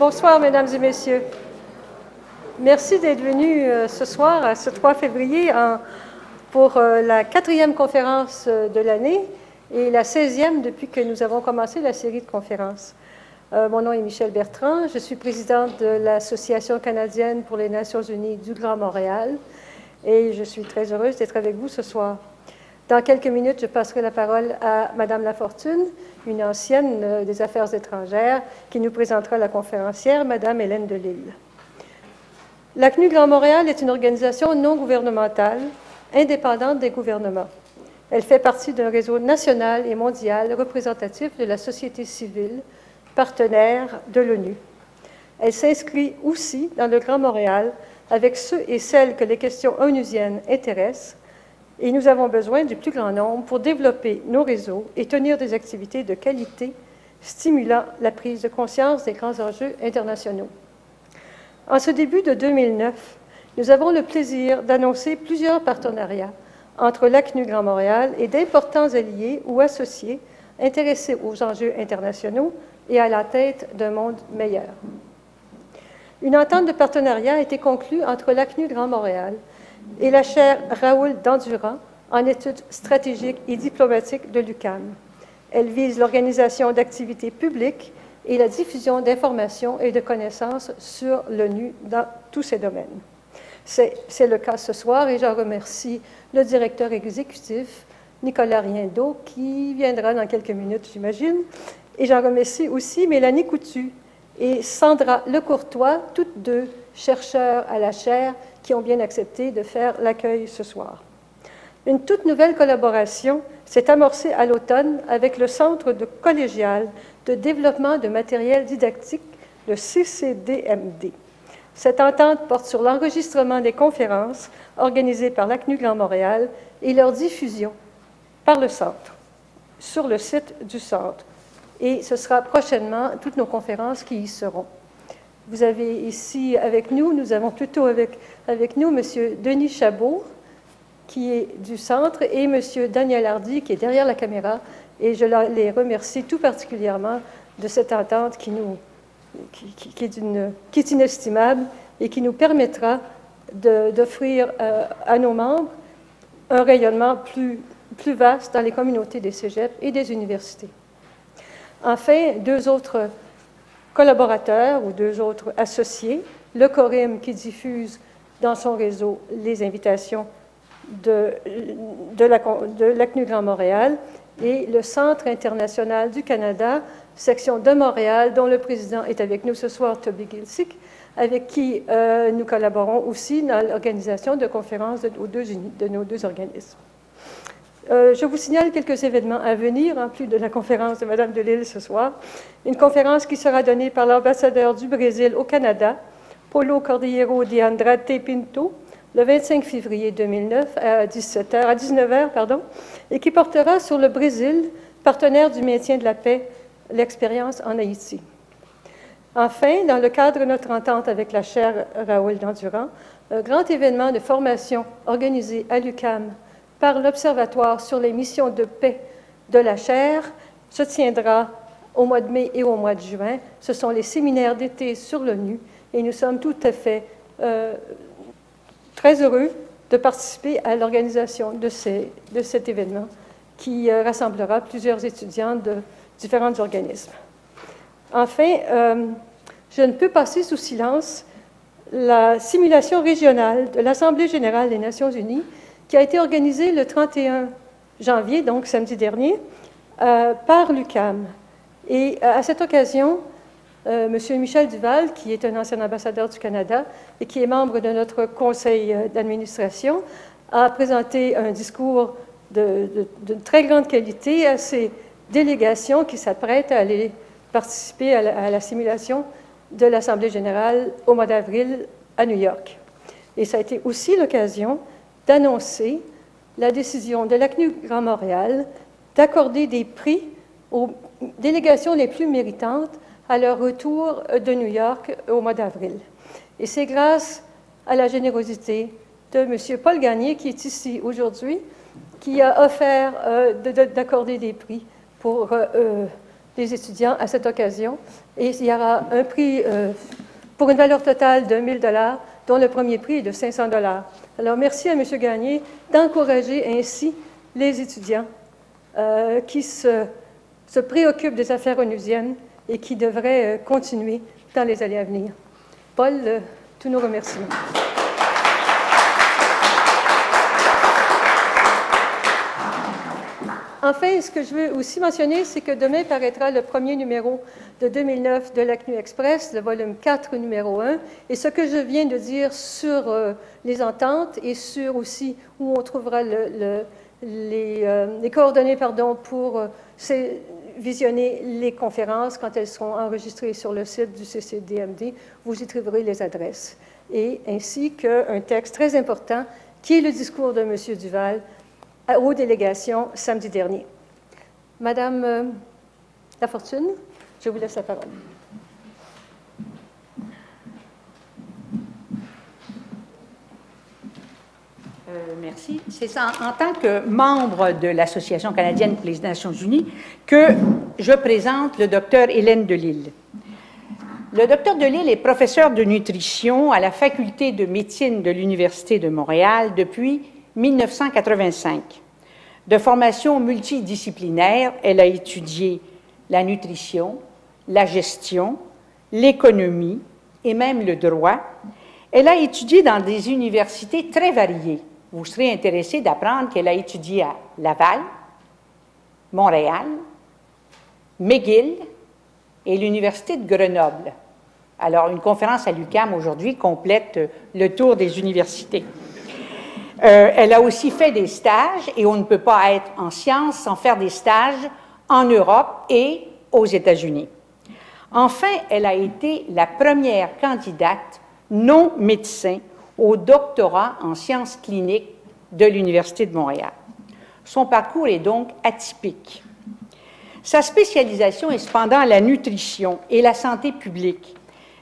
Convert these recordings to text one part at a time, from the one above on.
Bonsoir, mesdames et messieurs. Merci d'être venus euh, ce soir, ce 3 février, pour euh, la quatrième conférence euh, de l'année et la 16e depuis que nous avons commencé la série de conférences. mon nom est Michel Bertrand. Je suis présidente de l'Association canadienne pour les Nations unies du Grand Montréal et je suis très heureuse d'être avec vous ce soir. Dans quelques minutes, je passerai la parole à Madame Lafortune, une ancienne euh, des Affaires étrangères, qui nous présentera la conférencière, Madame Hélène Delille. L'ACNU Grand Montréal est une organisation non gouvernementale, indépendante des gouvernements. Elle fait partie d'un réseau national et mondial représentatif de la société civile, partenaire de l'ONU. Elle s'inscrit aussi dans le Grand Montréal avec ceux et celles que les questions onusiennes intéressent et nous avons besoin du plus grand nombre pour développer nos réseaux et tenir des activités de qualité stimulant la prise de conscience des grands enjeux internationaux. En ce début de 2009, nous avons le plaisir d'annoncer plusieurs partenariats entre l'ACNU Grand Montréal et d'importants alliés ou associés intéressés aux enjeux internationaux et à la tête d'un monde meilleur. Une entente de partenariat a été conclue entre l'ACNU Grand Montréal et la chaire Raoul Dandurand en études stratégiques et diplomatiques de l'UCAM. Elle vise l'organisation d'activités publiques et la diffusion d'informations et de connaissances sur l'ONU dans tous ces domaines. C'est le cas ce soir et j'en remercie le directeur exécutif, Nicolas Riendo, qui viendra dans quelques minutes, j'imagine. Et j'en remercie aussi Mélanie Coutu et Sandra Lecourtois, toutes deux chercheurs à la chaire qui ont bien accepté de faire l'accueil ce soir. Une toute nouvelle collaboration s'est amorcée à l'automne avec le Centre de collégial de développement de matériel didactique, le CCDMD. Cette entente porte sur l'enregistrement des conférences organisées par l'ACNU Grand Montréal et leur diffusion par le centre, sur le site du centre. Et ce sera prochainement toutes nos conférences qui y seront. Vous avez ici avec nous, nous avons plutôt avec, avec nous M. Denis Chabot, qui est du centre, et M. Daniel Hardy, qui est derrière la caméra. Et je les remercie tout particulièrement de cette entente qui, nous, qui, est, inestimable et qui nous permettra d'offrir euh, à nos membres un rayonnement plus, plus vaste dans les communautés des cégeps et des universités. Enfin, deux autres collaborateurs ou deux autres associés, le CORIM qui diffuse dans son réseau les invitations de, de l'ACNU Grand Montréal et le Centre international du Canada, section de Montréal, dont le président est avec nous ce soir, Toby Gilsick, avec qui euh, nous collaborons aussi dans l'organisation de conférences de, de nos deux organismes. Euh, je vous signale quelques événements à venir, en plus de la conférence de Mme Delille ce soir. Une conférence qui sera donnée par l'ambassadeur du Brésil au Canada, Paulo Cordillero de Andrade Pinto, le 25 février 2009 à, 17h, à 19h, pardon, et qui portera sur le Brésil, partenaire du maintien de la paix, l'expérience en Haïti. Enfin, dans le cadre de notre entente avec la chaire Raoul Dandurand, un grand événement de formation organisé à l'UCAM par l'Observatoire sur les missions de paix de la chaire se tiendra au mois de mai et au mois de juin. Ce sont les séminaires d'été sur l'ONU et nous sommes tout à fait euh, très heureux de participer à l'organisation de, cet événement qui euh, rassemblera plusieurs étudiants de différents organismes. Enfin, euh, je ne peux passer sous silence la simulation régionale de l'Assemblée générale des Nations unies qui a été organisé le 31 janvier, donc samedi dernier, par l'UCAM. Et à cette occasion, euh, M. Michel Duval, qui est un ancien ambassadeur du Canada et qui est membre de notre conseil d'administration, a présenté un discours de, très grande qualité à ces délégations qui s'apprêtent à aller participer à la, à la simulation de l'Assemblée générale au mois d'avril à New York. Et ça a été aussi l'occasion d'annoncer la décision de l'ACNU Grand Montréal d'accorder des prix aux délégations les plus méritantes à leur retour de New York au mois d'avril. Et c'est grâce à la générosité de M. Paul Gagné, qui est ici aujourd'hui, qui a offert euh, d'accorder des prix pour euh, euh, étudiants à cette occasion. Et il y aura un prix euh, pour une valeur totale de 1000 dollars, dont le premier prix est de 500 dollars. Alors, merci à M. Gagné d'encourager ainsi les étudiants qui se, préoccupent des affaires onusiennes et qui devraient euh, continuer dans les années à venir. Paul, tous nos remerciements. Enfin, ce que je veux aussi mentionner, c'est que demain paraîtra le premier numéro de 2009 de l'ACNU Express, le volume 4, numéro 1. Et ce que je viens de dire sur euh, les ententes et sur aussi où on trouvera les, euh, coordonnées pardon, pour euh, visionner les conférences quand elles seront enregistrées sur le site du CCDMD, vous y trouverez les adresses. Et ainsi qu'un texte très important qui est le discours de M. Duval aux délégations samedi dernier. Madame euh, Lafortune, je vous laisse la parole. Euh, merci. C'est en tant que membre de l'Association canadienne pour les Nations unies, que je présente le docteur Hélène Delille. Le docteur Delille est professeur de nutrition à la faculté de médecine de l'Université de Montréal depuis 1985. De formation multidisciplinaire, elle a étudié la nutrition, la gestion, l'économie et même le droit. Elle a étudié dans des universités très variées. Vous serez intéressé d'apprendre qu'elle a étudié à Laval, Montréal, McGill et l'Université de Grenoble. Alors, une conférence à l'UCAM aujourd'hui complète le tour des universités. Euh, elle a aussi fait des stages, et on ne peut pas être en sciences sans faire des stages en Europe et aux États-Unis. Enfin, elle a été la première candidate non médecin au doctorat en sciences cliniques de l'Université de Montréal. Son parcours est donc atypique. Sa spécialisation est cependant la nutrition et la santé publique,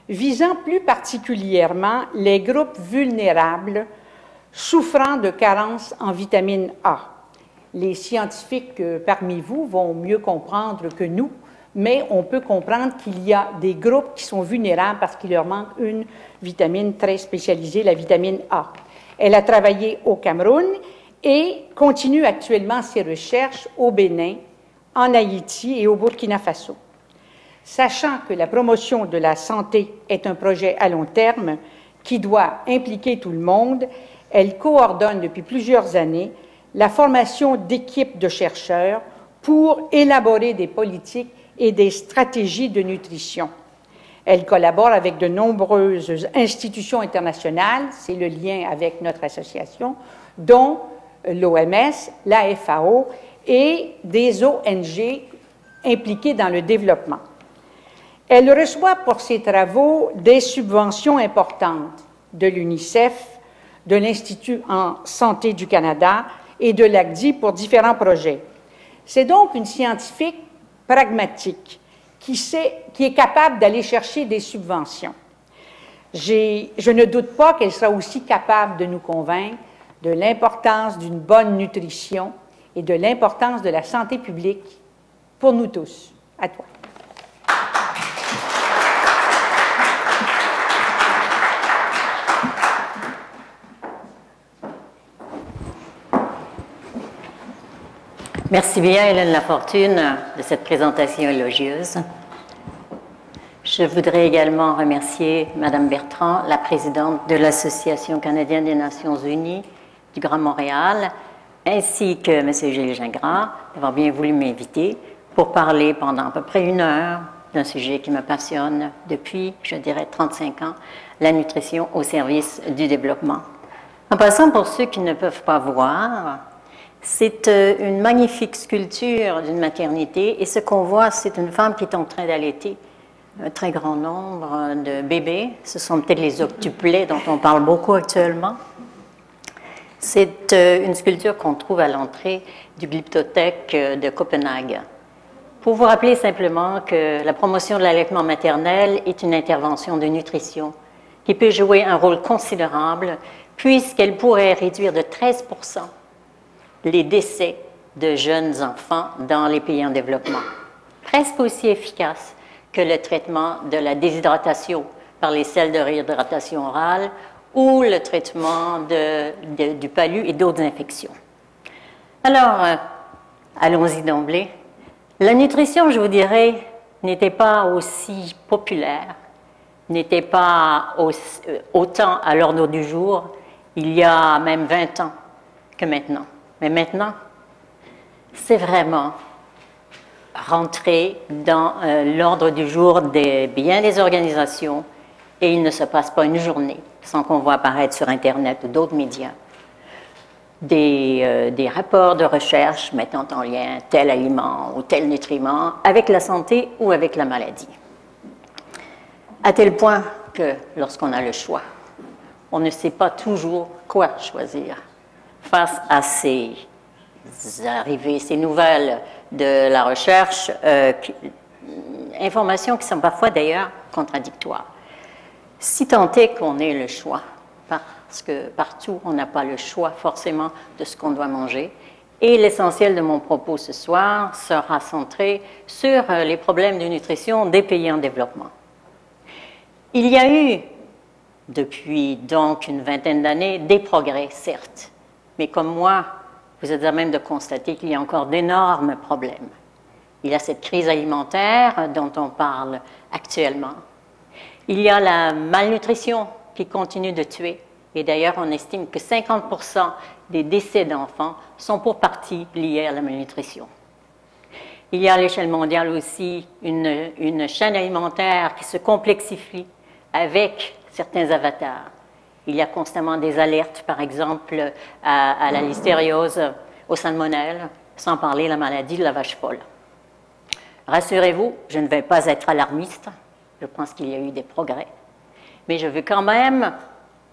visant plus particulièrement les groupes vulnérables souffrant de carences en vitamine A. Les scientifiques euh, parmi vous vont mieux comprendre que nous, mais on peut comprendre qu'il y a des groupes qui sont vulnérables parce qu'il leur manque une vitamine très spécialisée, la vitamine A. Elle a travaillé au Cameroun et continue actuellement ses recherches au Bénin, en Haïti et au Burkina Faso. Sachant que la promotion de la santé est un projet à long terme qui doit impliquer tout le monde, elle coordonne depuis plusieurs années la formation d'équipes de chercheurs pour élaborer des politiques et des stratégies de nutrition. Elle collabore avec de nombreuses institutions internationales, c'est le lien avec notre association, dont l'OMS, la FAO et des ONG impliquées dans le développement. Elle reçoit pour ses travaux des subventions importantes de l'UNICEF, de l'Institut en santé du Canada et de l'ACDI pour différents projets. C'est donc une scientifique pragmatique qui, est capable d'aller chercher des subventions. Je ne doute pas qu'elle sera aussi capable de nous convaincre de l'importance d'une bonne nutrition et de l'importance de la santé publique pour nous tous. À toi. Merci bien, Hélène Lafortune, de cette présentation élogieuse. Je voudrais également remercier Madame Bertrand, la présidente de l'Association canadienne des Nations unies du Grand Montréal, ainsi que M. Gilles Gingras d'avoir bien voulu m'inviter pour parler pendant à peu près une heure d'un sujet qui me passionne depuis, je dirais, 35 ans, la nutrition au service du développement. En passant, pour ceux qui ne peuvent pas voir, c'est euh, une magnifique sculpture d'une maternité et ce qu'on voit, c'est une femme qui est en train d'allaiter un très grand nombre de bébés. Ce sont peut-être les octuplets dont on parle beaucoup actuellement. C'est euh, une sculpture qu'on trouve à l'entrée du Glyptothèque euh, de Copenhague. Pour vous rappeler simplement que la promotion de l'allaitement maternel est une intervention de nutrition qui peut jouer un rôle considérable puisqu'elle pourrait réduire de 13 les décès de jeunes enfants dans les pays en développement. presque aussi efficace que le traitement de la déshydratation par les sels de réhydratation orale ou le traitement du palu et d'autres infections. Alors, euh, allons-y d'emblée. La nutrition, je vous dirais, n'était pas aussi populaire, n'était pas euh, autant à l'ordre du jour il y a même 20 ans que maintenant. Mais maintenant, c'est vraiment rentré dans euh, l'ordre du jour des bien des organisations et il ne se passe pas une journée sans qu'on voit apparaître sur Internet ou d'autres médias des, euh, des, rapports de recherche mettant en lien tel aliment ou tel nutriment avec la santé ou avec la maladie. À tel point que lorsqu'on a le choix, on ne sait pas toujours quoi choisir face à ces arrivées, ces nouvelles de la recherche, euh, informations qui sont parfois d'ailleurs contradictoires. Si tant est qu'on ait le choix, parce que partout on n'a pas le choix forcément de ce qu'on doit manger, et l'essentiel de mon propos ce soir sera centré sur euh, les problèmes de nutrition des pays en développement. Il y a eu, depuis donc une vingtaine d'années, des progrès, certes, mais comme moi, vous êtes à même de constater qu'il y a encore d'énormes problèmes. Il y a cette crise alimentaire dont on parle actuellement. Il y a la malnutrition qui continue de tuer. Et d'ailleurs, on estime que 50 des décès d'enfants sont pour partie liés à la malnutrition. Il y a à l'échelle mondiale aussi une, une chaîne alimentaire qui se complexifie avec certains avatars. Il y a constamment des alertes, par exemple, à, la listériose, au salmonelle, sans parler de la maladie de la vache folle. Rassurez-vous, je ne vais pas être alarmiste. Je pense qu'il y a eu des progrès. Mais je veux quand même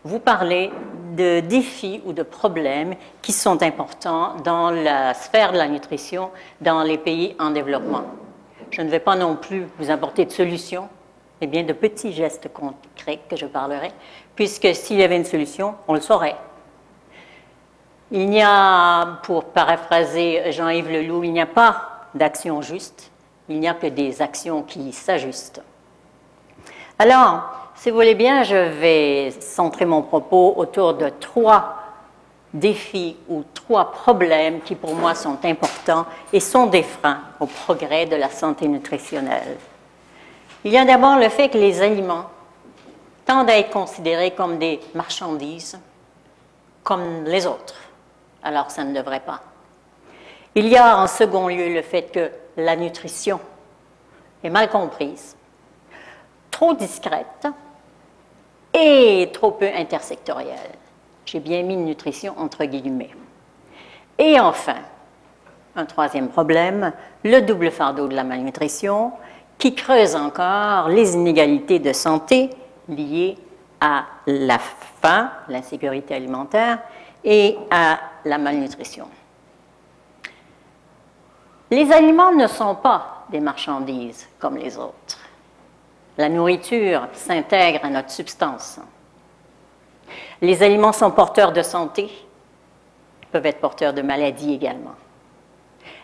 vous parler de défis ou de problèmes qui sont importants dans la sphère de la nutrition dans les pays en développement. Je ne vais pas non plus vous apporter de solutions, mais bien de petits gestes concrets que je parlerai, puisque s'il y avait une solution, on le saurait. Il n'y a, pour paraphraser Jean-Yves Leloup, il n'y a pas d'action juste, il n'y a que des actions qui s'ajustent. Alors, si vous voulez bien, je vais centrer mon propos autour de trois défis ou trois problèmes qui pour moi sont importants et sont des freins au progrès de la santé nutritionnelle. Il y a d'abord le fait que les aliments tendent à être considérés comme des marchandises, comme les autres. Alors ça ne devrait pas. Il y a en second lieu le fait que la nutrition est mal comprise, trop discrète et trop peu intersectorielle. J'ai bien mis nutrition entre guillemets. Et enfin, un troisième problème, le double fardeau de la malnutrition qui creuse encore les inégalités de santé liées à la faim, l'insécurité alimentaire et à la malnutrition. Les aliments ne sont pas des marchandises comme les autres. La nourriture s'intègre à notre substance. Les aliments sont porteurs de santé, peuvent être porteurs de maladies également.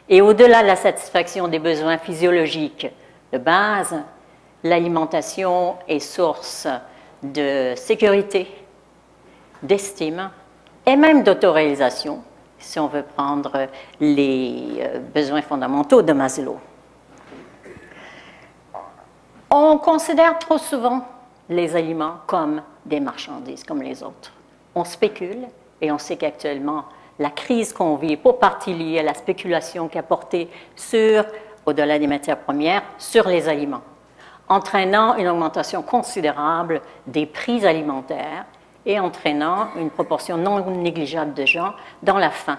Et au-delà de la satisfaction des besoins physiologiques de base, l'alimentation est source de sécurité, d'estime et même d'autoréalisation, si on veut prendre les euh, besoins fondamentaux de Maslow. On considère trop souvent les aliments comme des marchandises, comme les autres. On spécule et on sait qu'actuellement, la crise qu'on vit est pour partie liée à la spéculation qui a porté sur, au-delà des matières premières, sur les aliments entraînant une augmentation considérable des prix alimentaires et entraînant une proportion non négligeable de gens dans la faim.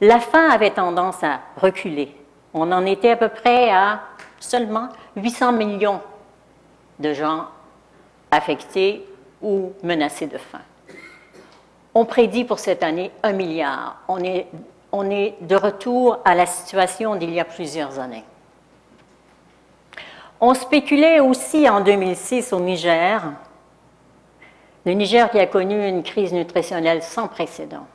La faim avait tendance à reculer. On en était à peu près à seulement 800 millions de gens affectés ou menacés de faim. On prédit pour cette année un milliard. On est, on est de retour à la situation d'il y a plusieurs années. On spéculait aussi en 2006 au Niger, le Niger qui a connu une crise nutritionnelle sans précédent.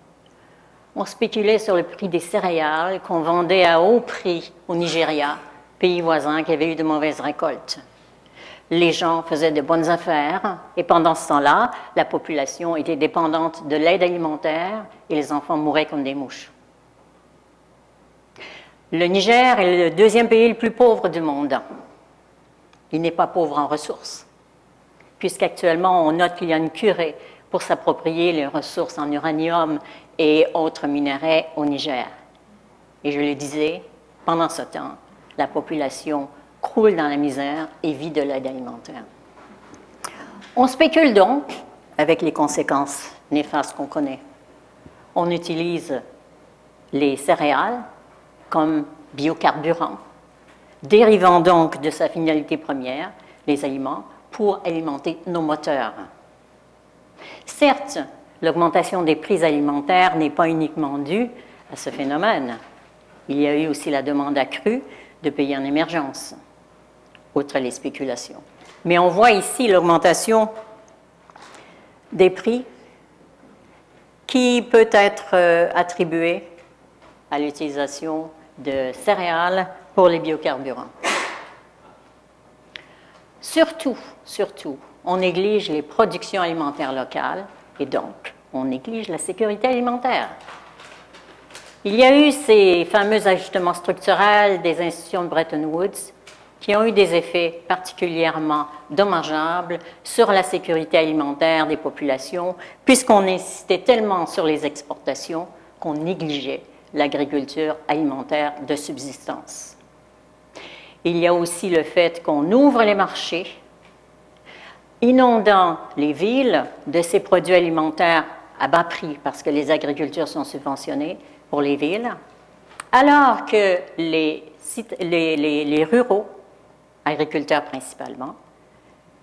On spéculait sur le prix des céréales qu'on vendait à haut prix au Nigeria, pays voisins qui avaient eu de mauvaises récoltes. Les gens faisaient de bonnes affaires et pendant ce temps-là, la population était dépendante de l'aide alimentaire et les enfants mouraient comme des mouches. Le Niger est le deuxième pays le plus pauvre du monde. Il n'est pas pauvre en ressources, puisqu'actuellement on note qu'il y a une curée pour s'approprier les ressources en uranium et autres minerais au Niger. Et je le disais, pendant ce temps, la population croule dans la misère et vit de l'aide alimentaire. On spécule donc avec les conséquences néfastes qu'on connaît. On utilise les céréales comme biocarburant, dérivant donc de sa finalité première, les aliments, pour alimenter nos moteurs. Certes, l'augmentation des prix alimentaires n'est pas uniquement due à ce phénomène. Il y a eu aussi la demande accrue de pays en émergence, outre les spéculations. Mais on voit ici l'augmentation des prix qui peut être euh, attribuée à l'utilisation de céréales pour les biocarburants. Surtout, surtout, on néglige les productions alimentaires locales et donc on néglige la sécurité alimentaire. Il y a eu ces fameux ajustements structurels des institutions de Bretton Woods qui ont eu des effets particulièrement dommageables sur la sécurité alimentaire des populations, puisqu'on insistait tellement sur les exportations qu'on négligeait l'agriculture alimentaire de subsistance. Il y a aussi le fait qu'on ouvre les marchés inondant les villes de ces produits alimentaires à bas prix parce que les agricultures sont subventionnées pour les villes, alors que les, les, ruraux, agriculteurs principalement,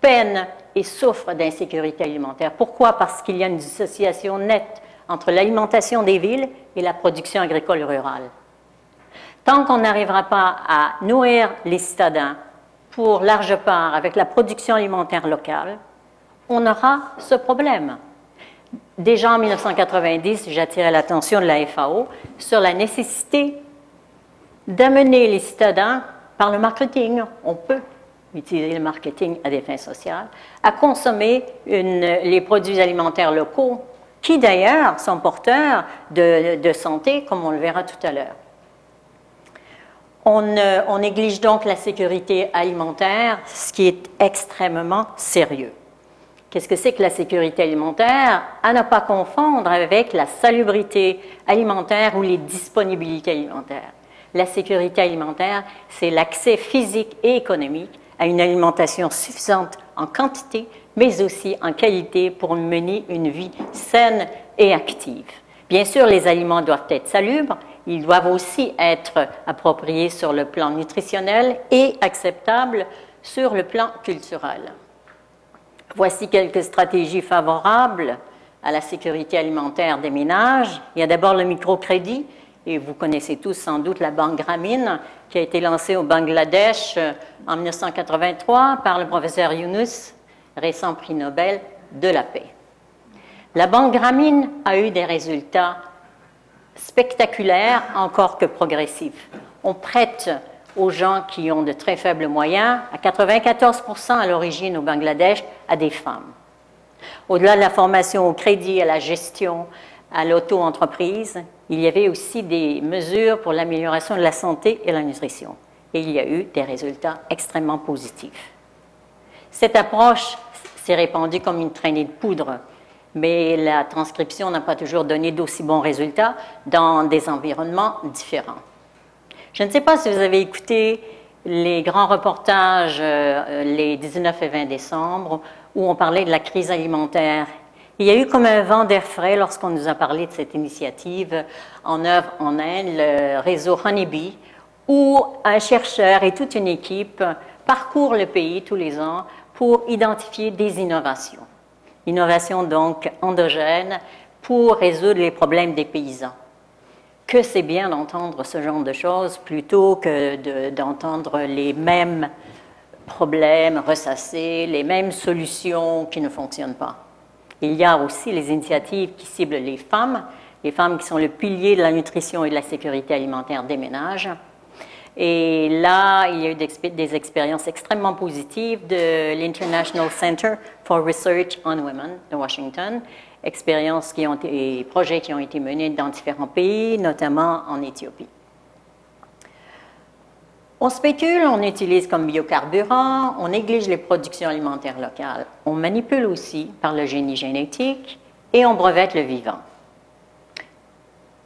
peinent et souffrent d'insécurité alimentaire. Pourquoi? Parce qu'il y a une dissociation nette entre l'alimentation des villes et la production agricole rurale. Tant qu'on n'arrivera pas à nourrir les citadins pour large part avec la production alimentaire locale, on aura ce problème. Déjà en 1990, j'attirais l'attention de la FAO sur la nécessité d'amener les citadins par le marketing. On peut utiliser le marketing à des fins sociales, à consommer les produits alimentaires locaux, qui d'ailleurs sont porteurs de santé, comme on le verra tout à l'heure. Euh, on, néglige donc la sécurité alimentaire, ce qui est extrêmement sérieux. Qu'est-ce que c'est que la sécurité alimentaire? À ne pas confondre avec la salubrité alimentaire ou les disponibilités alimentaires. La sécurité alimentaire, c'est l'accès physique et économique à une alimentation suffisante en quantité, mais aussi en qualité pour mener une vie saine et active. Bien sûr, les aliments doivent être salubres, ils doivent aussi être appropriés sur le plan nutritionnel et acceptables sur le plan culturel. Voici quelques stratégies favorables à la sécurité alimentaire des ménages. Il y a d'abord le microcrédit, et vous connaissez tous sans doute la banque Grameen, qui a été lancée au Bangladesh euh, en 1983 par le professeur Yunus, récent prix Nobel de la paix. La banque Grameen a eu des résultats spectaculaire encore que progressif. On prête aux gens qui ont de très faibles moyens, à 94% à l'origine au Bangladesh, à des femmes. Au-delà de la formation au crédit, à la gestion, à l'auto-entreprise, il y avait aussi des mesures pour l'amélioration de la santé et la nutrition. Et il y a eu des résultats extrêmement positifs. Cette approche s'est répandue comme une traînée de poudre mais la transcription n'a pas toujours donné d'aussi bons résultats dans des environnements différents. Je ne sais pas si vous avez écouté les grands reportages euh, les 19 et 20 décembre où on parlait de la crise alimentaire. Il y a eu comme un vent d'air frais lorsqu'on nous a parlé de cette initiative en œuvre en Inde, le réseau Honeybee, où un chercheur et toute une équipe parcourent le pays tous les ans pour identifier des innovations. Innovation donc endogène pour résoudre les problèmes des paysans. Que c'est bien d'entendre ce genre de choses plutôt que d'entendre les mêmes problèmes ressassés, les mêmes solutions qui ne fonctionnent pas. Il y a aussi les initiatives qui ciblent les femmes, les femmes qui sont le pilier de la nutrition et de la sécurité alimentaire des ménages. Et là, il y a eu des expériences extrêmement positives de l'International Center for Research on Women de Washington, expériences qui ont été, projets qui ont été menés dans différents pays, notamment en Éthiopie. On spécule, on utilise comme biocarburant, on néglige les productions alimentaires locales, on manipule aussi par le génie génétique et on brevette le vivant.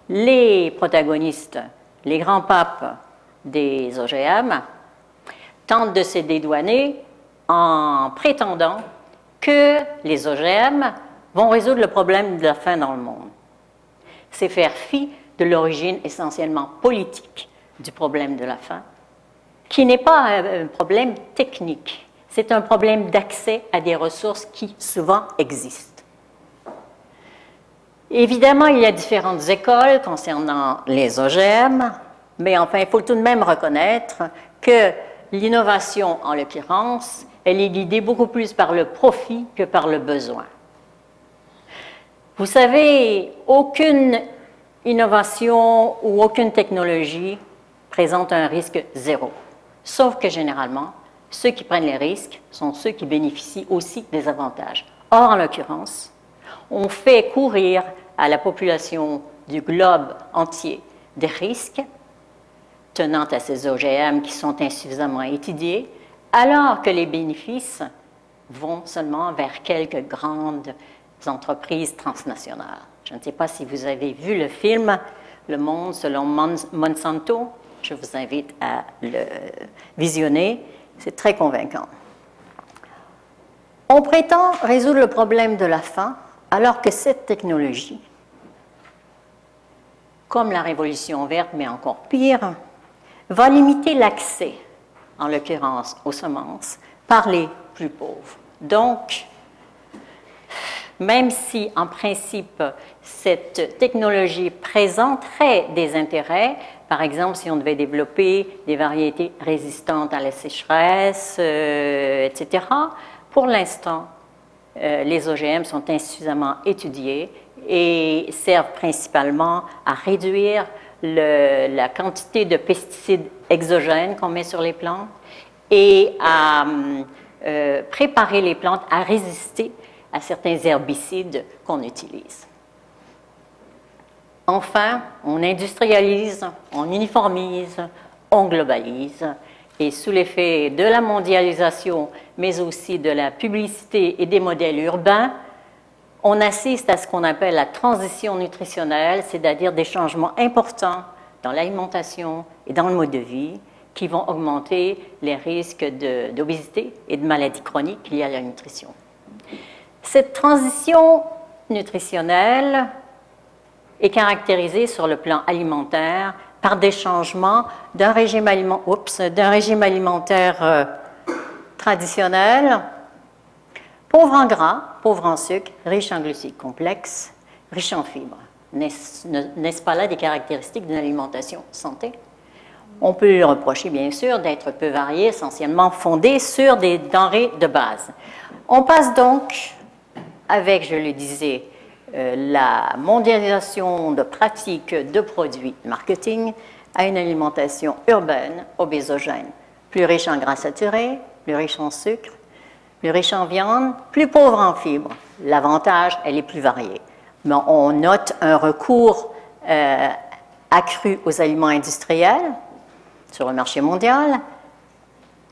Les protagonistes, les grands papes des OGM, tentent de se dédouaner en prétendant que les OGM vont résoudre le problème de la faim dans le monde. C'est faire fi de l'origine essentiellement politique du problème de la faim, qui n'est pas un problème technique, c'est un problème d'accès à des ressources qui souvent existent. Évidemment, il y a différentes écoles concernant les OGM, mais enfin, il faut tout de même reconnaître que l'innovation, en l'occurrence, elle est guidée beaucoup plus par le profit que par le besoin. Vous savez, aucune innovation ou aucune technologie présente un risque zéro. Sauf que généralement, ceux qui prennent les risques sont ceux qui bénéficient aussi des avantages. Or, en l'occurrence, on fait courir à la population du globe entier des risques tenant à ces OGM qui sont insuffisamment étudiés, alors que les bénéfices vont seulement vers quelques grandes entreprises transnationales. Je ne sais pas si vous avez vu le film Le Monde selon Monsanto. Je vous invite à le visionner. C'est très convaincant. On prétend résoudre le problème de la faim alors que cette technologie, comme la révolution verte, mais encore pire, va limiter l'accès, en l'occurrence aux semences, par les plus pauvres. Donc, même si en principe cette technologie présenterait des intérêts, par exemple si on devait développer des variétés résistantes à la sécheresse, euh, etc., pour l'instant, euh, les OGM sont insuffisamment étudiés et servent principalement à réduire la quantité de pesticides exogènes qu'on met sur les plantes et à euh, préparer les plantes à résister à certains herbicides qu'on utilise. Enfin, on industrialise, on uniformise, on globalise et sous l'effet de la mondialisation, mais aussi de la publicité et des modèles urbains, on assiste à ce qu'on appelle la transition nutritionnelle, c'est-à-dire des changements importants dans l'alimentation et dans le mode de vie qui vont augmenter les risques d'obésité et de maladies chroniques liées à la nutrition. Cette transition nutritionnelle est caractérisée sur le plan alimentaire par des changements d'un régime, alimentaire euh, traditionnel, pauvre en gras, pauvre en sucre, riche en glucides complexes, riche en fibres. N'est-ce pas là des caractéristiques d'une alimentation santé? On peut lui reprocher, bien sûr, d'être peu varié, essentiellement fondé sur des denrées de base. On passe donc, avec, je le disais, euh, la mondialisation de pratiques de produits marketing à une alimentation urbaine, obésogène, plus riche en gras saturés, plus riche en sucre, plus riche en viande, plus pauvre en fibres. L'avantage, elle est plus variée. Mais on note un recours euh, accru aux aliments industriels sur le marché mondial,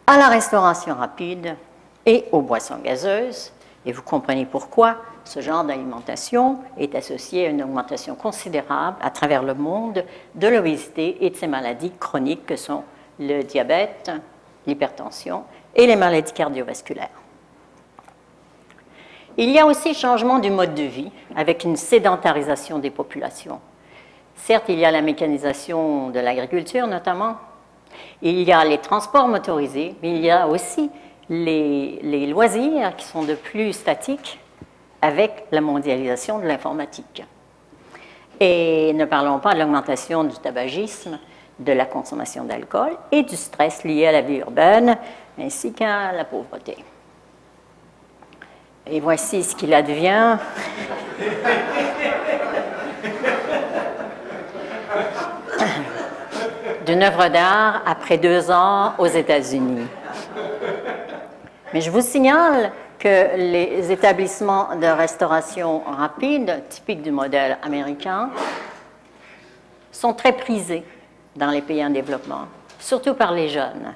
à la restauration rapide et aux boissons gazeuses. Et vous comprenez pourquoi ce genre d'alimentation est associé à une augmentation considérable à travers le monde de l'obésité et de ces maladies chroniques que sont le diabète, l'hypertension et les maladies cardiovasculaires. Il y a aussi changement du mode de vie avec une sédentarisation des populations. Certes, il y a la mécanisation de l'agriculture notamment, il y a les transports motorisés, mais il y a aussi les, les loisirs qui sont de plus statiques avec la mondialisation de l'informatique. Et ne parlons pas de l'augmentation du tabagisme, de la consommation d'alcool et du stress lié à la vie urbaine, ainsi qu'à la pauvreté. Et voici ce qu'il advient. d'une œuvre d'art après deux ans aux États-Unis. Mais je vous signale que les établissements de restauration rapide, typiques du modèle américain, sont très prisés dans les pays en développement, surtout par les jeunes.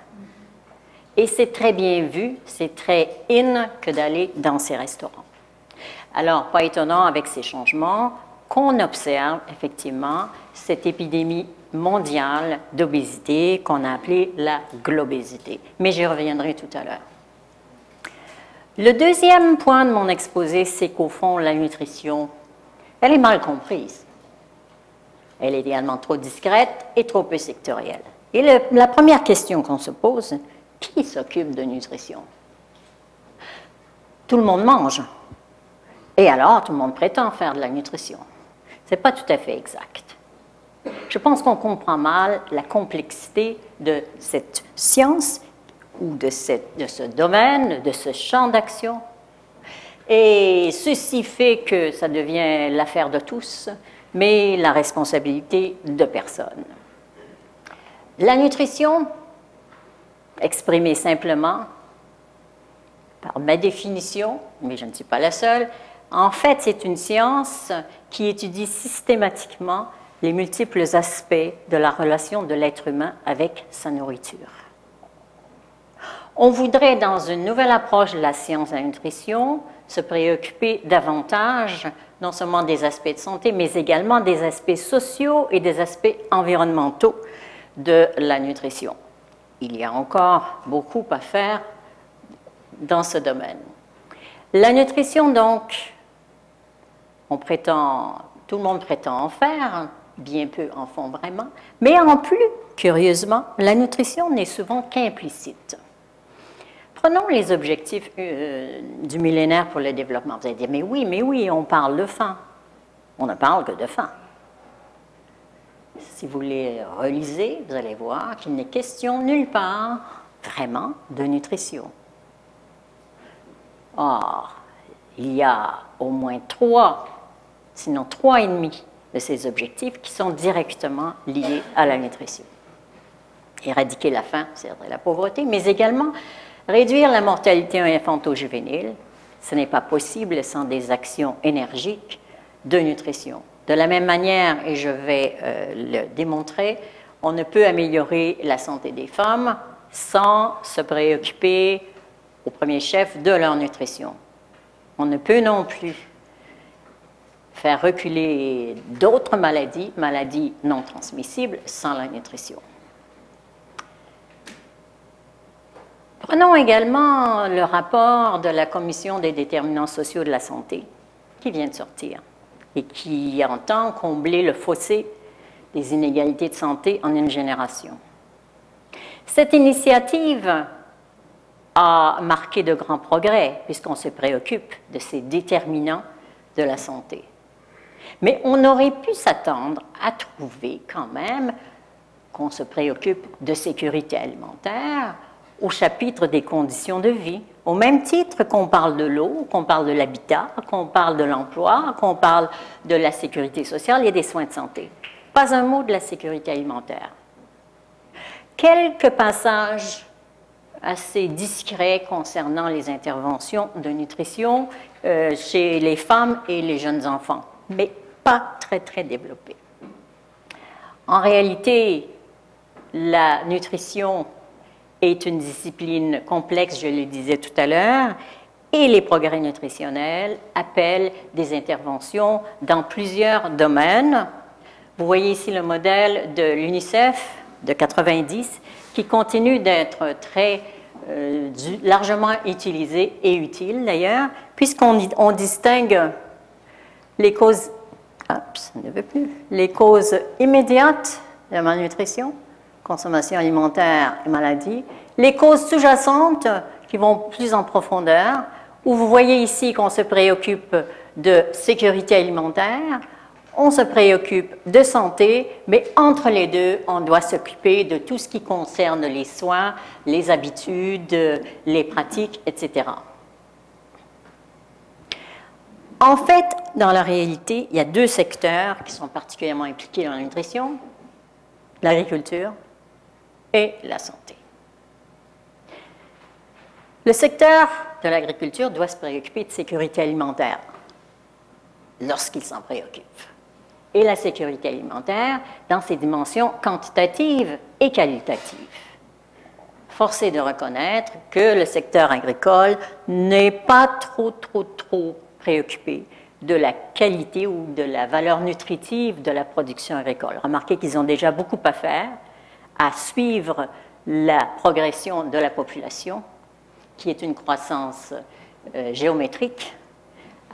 Et c'est très bien vu, c'est très in que d'aller dans ces restaurants. Alors, pas étonnant avec ces changements qu'on observe effectivement cette épidémie mondiale d'obésité qu'on a appelée la globésité. Mais j'y reviendrai tout à l'heure. Le deuxième point de mon exposé, c'est qu'au fond, la nutrition, elle est mal comprise. Elle est également trop discrète et trop peu sectorielle. Et la première question qu'on se pose, qui s'occupe de nutrition? Tout le monde mange. Et alors, tout le monde prétend faire de la nutrition. Ce n'est pas tout à fait exact. Je pense qu'on comprend mal la complexité de cette science ou de, de ce domaine, de ce champ d'action. Et ceci fait que ça devient l'affaire de tous, mais la responsabilité de personne. La nutrition, exprimée simplement par ma définition, mais je ne suis pas la seule, en fait, c'est une science qui étudie systématiquement les multiples aspects de la relation de l'être humain avec sa nourriture. On voudrait, dans une nouvelle approche de la science de la nutrition, se préoccuper davantage non seulement des aspects de santé, mais également des aspects sociaux et des aspects environnementaux de la nutrition. Il y a encore beaucoup à faire dans ce domaine. La nutrition, donc, on prétend, tout le monde prétend en faire, bien peu en font vraiment, mais en plus, curieusement, la nutrition n'est souvent qu'implicite. Prenons les objectifs euh, du millénaire pour le développement. Vous allez dire, mais oui, mais oui, on parle de faim. On ne parle que de faim. Si vous les relisez, vous allez voir qu'il n'est question nulle part vraiment de nutrition. Or, il y a au moins trois, sinon trois et demi de ces objectifs qui sont directement liés à la nutrition. Éradiquer la faim, c'est-à-dire la pauvreté, mais également Réduire la mortalité infanto-juvénile, ce n'est pas possible sans des actions énergiques de nutrition. De la même manière, et je vais euh, le démontrer, on ne peut améliorer la santé des femmes sans se préoccuper au premier chef de leur nutrition. On ne peut non plus faire reculer d'autres maladies, maladies non transmissibles, sans la nutrition. Prenons également le rapport de la Commission des déterminants sociaux de la santé qui vient de sortir et qui entend combler le fossé des inégalités de santé en une génération. Cette initiative a marqué de grands progrès puisqu'on se préoccupe de ces déterminants de la santé. Mais on aurait pu s'attendre à trouver quand même qu'on se préoccupe de sécurité alimentaire, au chapitre des conditions de vie, au même titre qu'on parle de l'eau, qu'on parle de l'habitat, qu'on parle de l'emploi, qu'on parle de la sécurité sociale et des soins de santé. Pas un mot de la sécurité alimentaire. Quelques passages assez discrets concernant les interventions de nutrition euh, chez les femmes et les jeunes enfants, mais pas très très développés. En réalité, la nutrition est une discipline complexe, je le disais tout à l'heure, et les progrès nutritionnels appellent des interventions dans plusieurs domaines. Vous voyez ici le modèle de l'UNICEF de 90 qui continue d'être très euh, largement utilisé et utile d'ailleurs, puisqu'on on distingue les causes, ne veut plus, les causes immédiates de la malnutrition, consommation alimentaire et maladie, les causes sous-jacentes qui vont plus en profondeur, où vous voyez ici qu'on se préoccupe de sécurité alimentaire, on se préoccupe de santé, mais entre les deux, on doit s'occuper de tout ce qui concerne les soins, les habitudes, les pratiques, etc. En fait, dans la réalité, il y a deux secteurs qui sont particulièrement impliqués dans la nutrition, l'agriculture et la santé. Le secteur de l'agriculture doit se préoccuper de sécurité alimentaire lorsqu'il s'en préoccupe. Et la sécurité alimentaire dans ses dimensions quantitatives et qualitatives. Forcé de reconnaître que le secteur agricole n'est pas trop, trop, trop préoccupé de la qualité ou de la valeur nutritive de la production agricole. Remarquez qu'ils ont déjà beaucoup à faire à suivre la progression de la population, qui est une croissance euh, géométrique,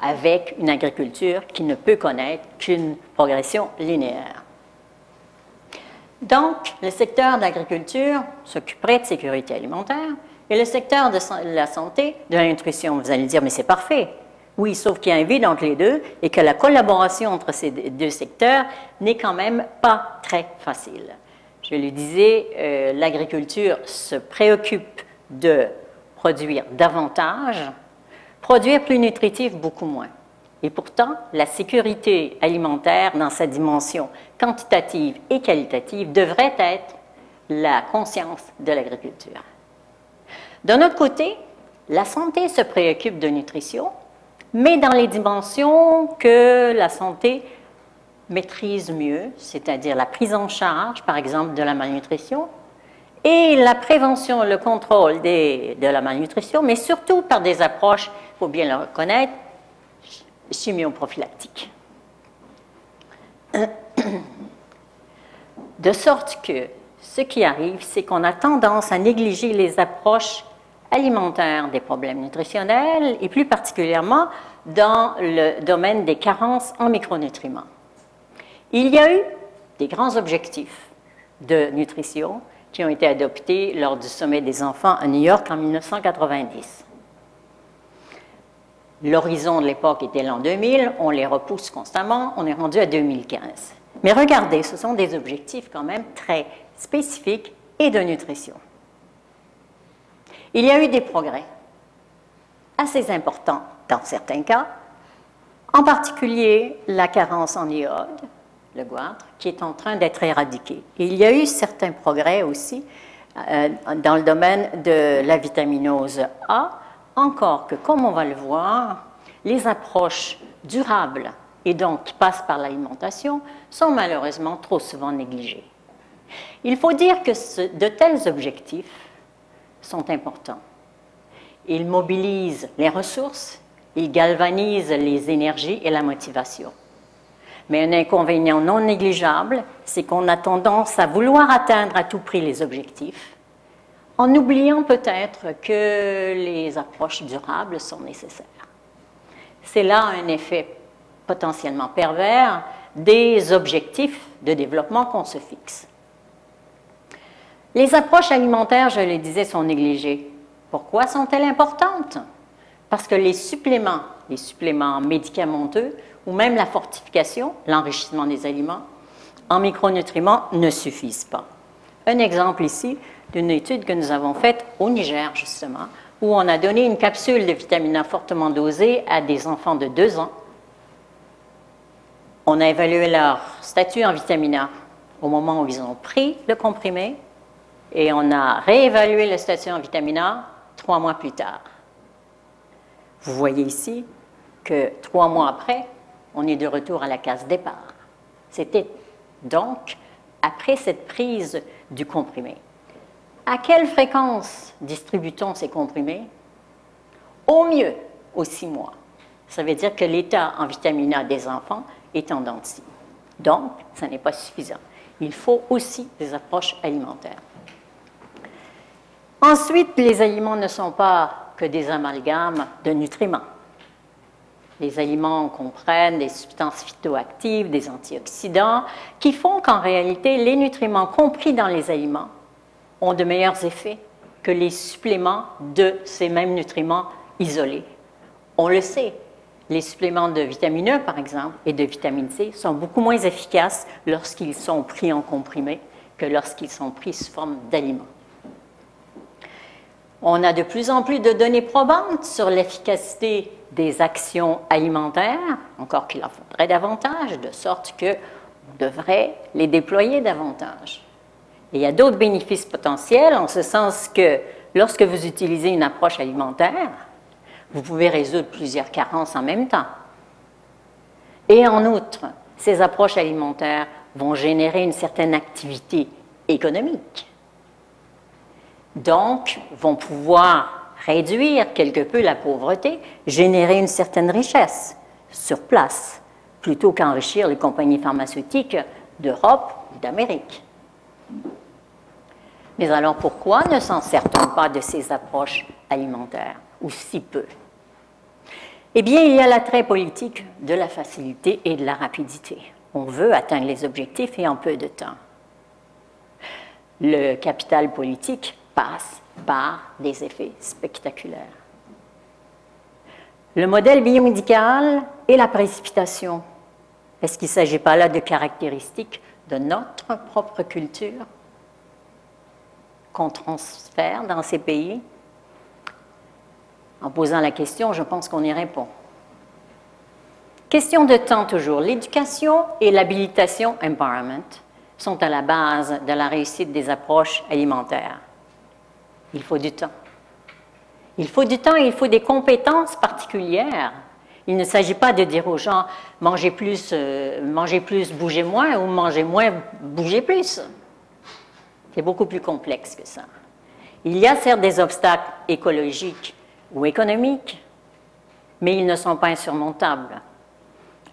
avec une agriculture qui ne peut connaître qu'une progression linéaire. Donc, le secteur de l'agriculture s'occuperait de sécurité alimentaire et le secteur de la santé, de la nutrition. Vous allez dire, mais c'est parfait. Oui, sauf qu'il y a un vide entre les deux et que la collaboration entre ces deux secteurs n'est quand même pas très facile. Je le disais, euh, l'agriculture se préoccupe de produire davantage, produire plus nutritif beaucoup moins. Et pourtant, la sécurité alimentaire dans sa dimension quantitative et qualitative devrait être la conscience de l'agriculture. D'un autre côté, la santé se préoccupe de nutrition, mais dans les dimensions que la santé maîtrise mieux, c'est-à-dire la prise en charge, par exemple, de la malnutrition, et la prévention, le contrôle de la malnutrition, mais surtout par des approches, il faut bien le reconnaître, chimioprophylactiques. De sorte que ce qui arrive, c'est qu'on a tendance à négliger les approches alimentaires des problèmes nutritionnels et plus particulièrement dans le domaine des carences en micronutriments. Il y a eu des grands objectifs de nutrition qui ont été adoptés lors du sommet des enfants à New York en 1990. L'horizon de l'époque était l'an 2000, on les repousse constamment, on est rendu à 2015. Mais regardez, ce sont des objectifs quand même très spécifiques et de nutrition. Il y a eu des progrès assez importants dans certains cas, en particulier la carence en iode, le goitre, qui est en train d'être éradiqué. il y a eu certains progrès aussi euh, dans le domaine de la vitaminose A, encore que, comme on va le voir, les approches durables et donc qui passent par l'alimentation sont malheureusement trop souvent négligées. Il faut dire que de tels objectifs sont importants. Ils mobilisent les ressources, ils galvanisent les énergies et la motivation. Mais un inconvénient non négligeable, c'est qu'on a tendance à vouloir atteindre à tout prix les objectifs, en oubliant peut-être que les approches durables sont nécessaires. C'est là un effet potentiellement pervers des objectifs de développement qu'on se fixe. Les approches alimentaires, je le disais, sont négligées. Pourquoi sont-elles importantes? Parce que les suppléments, les suppléments médicamenteux ou même la fortification, l'enrichissement des aliments, en micronutriments ne suffisent pas. Un exemple ici d'une étude que nous avons faite au Niger, justement, où on a donné une capsule de vitamine A fortement dosée à des enfants de 2 ans. On a évalué leur statut en vitamine A au moment où ils ont pris le comprimé et on a réévalué le statut en vitamine A trois mois plus tard. Vous voyez ici que trois mois après, on est de retour à la case départ. C'était donc après cette prise du comprimé. À quelle fréquence distribue-t-on ces comprimés? Au mieux, aux six mois. Ça veut dire que l'état en vitamine A des enfants est en Donc, ça n'est pas suffisant. Il faut aussi des approches alimentaires. Ensuite, les aliments ne sont pas que des amalgames de nutriments. Les aliments comprennent des substances phytoactives, des antioxydants, qui font qu'en réalité, les nutriments compris dans les aliments ont de meilleurs effets que les suppléments de ces mêmes nutriments isolés. On le sait, les suppléments de vitamine E, par exemple, et de vitamine C sont beaucoup moins efficaces lorsqu'ils sont pris en comprimé que lorsqu'ils sont pris sous forme d'aliments. On a de plus en plus de données probantes sur l'efficacité des actions alimentaires, encore qu'il en faudrait davantage, de sorte qu'on devrait les déployer davantage. Et il y a d'autres bénéfices potentiels, en ce sens que lorsque vous utilisez une approche alimentaire, vous pouvez résoudre plusieurs carences en même temps. Et en outre, ces approches alimentaires vont générer une certaine activité économique. Donc, vont pouvoir réduire quelque peu la pauvreté, générer une certaine richesse sur place, plutôt qu'enrichir les compagnies pharmaceutiques d'Europe ou d'Amérique. Mais alors pourquoi ne s'en sert-on pas de ces approches alimentaires, ou si peu? Eh bien, il y a l'attrait politique de la facilité et de la rapidité. On veut atteindre les objectifs et en peu de temps. Le capital politique passe par des effets spectaculaires. Le modèle biomédical et la précipitation. Est-ce qu'il ne s'agit pas là de caractéristiques de notre propre culture qu'on transfère dans ces pays? En posant la question, je pense qu'on y répond. Question de temps toujours. L'éducation et l'habilitation empowerment sont à la base de la réussite des approches alimentaires. Il faut du temps. Il faut du temps et il faut des compétences particulières. Il ne s'agit pas de dire aux gens mangez plus, euh, mangez plus, bougez moins ou mangez moins, bougez plus. C'est beaucoup plus complexe que ça. Il y a certes des obstacles écologiques ou économiques, mais ils ne sont pas insurmontables.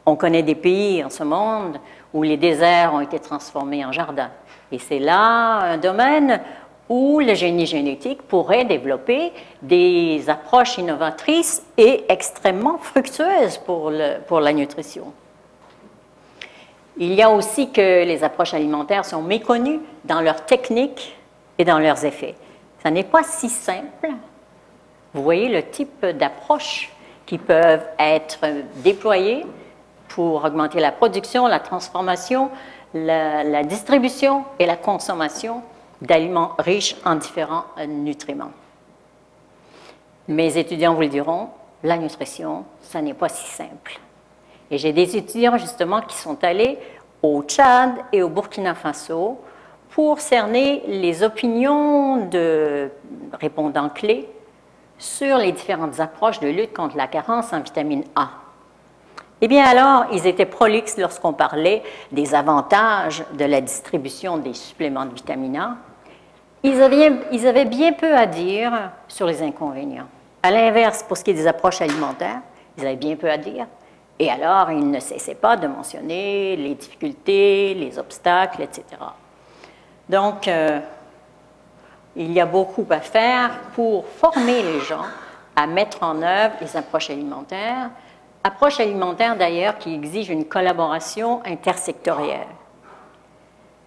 On connaît des pays en ce monde où les déserts ont été transformés en jardins. Et c'est là un domaine où le génie génétique pourrait développer des approches innovatrices et extrêmement fructueuses pour, pour la nutrition. Il y a aussi que les approches alimentaires sont méconnues dans leurs techniques et dans leurs effets. Ça n'est pas si simple. Vous voyez le type d'approches qui peuvent être déployées pour augmenter la production, la transformation, la distribution et la consommation d'aliments riches en différents euh, nutriments. Mes étudiants vous le diront, la nutrition, ça n'est pas si simple. Et j'ai des étudiants justement qui sont allés au Tchad et au Burkina Faso pour cerner les opinions de répondants clés sur les différentes approches de lutte contre la carence en vitamine A. Eh bien alors, ils étaient prolixes lorsqu'on parlait des avantages de la distribution des suppléments de vitamine A, ils avaient, bien peu à dire sur les inconvénients. À l'inverse, pour ce qui est des approches alimentaires, ils avaient bien peu à dire. Et alors, ils ne cessaient pas de mentionner les difficultés, les obstacles, etc. Donc, euh, il y a beaucoup à faire pour former les gens à mettre en œuvre les approches alimentaires. Approches alimentaires, d'ailleurs, qui exigent une collaboration intersectorielle.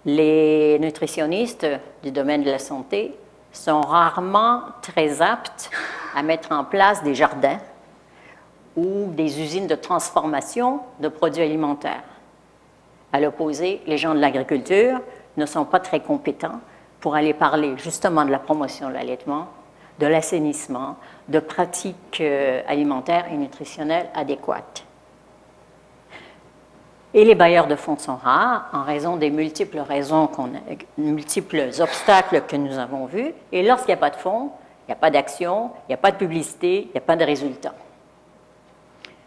Les nutritionnistes du domaine de la santé sont rarement très aptes à mettre en place des jardins ou des usines de transformation de produits alimentaires. À l'opposé, les gens de l'agriculture ne sont pas très compétents pour aller parler justement de la promotion de l'allaitement, de l'assainissement, de pratiques euh, alimentaires et nutritionnelles adéquates. Et les bailleurs de fonds sont rares en raison des multiples obstacles que nous avons vus. Et lorsqu'il n'y a pas de fonds, il n'y a pas d'action, il n'y a pas de publicité, il n'y a pas de résultats.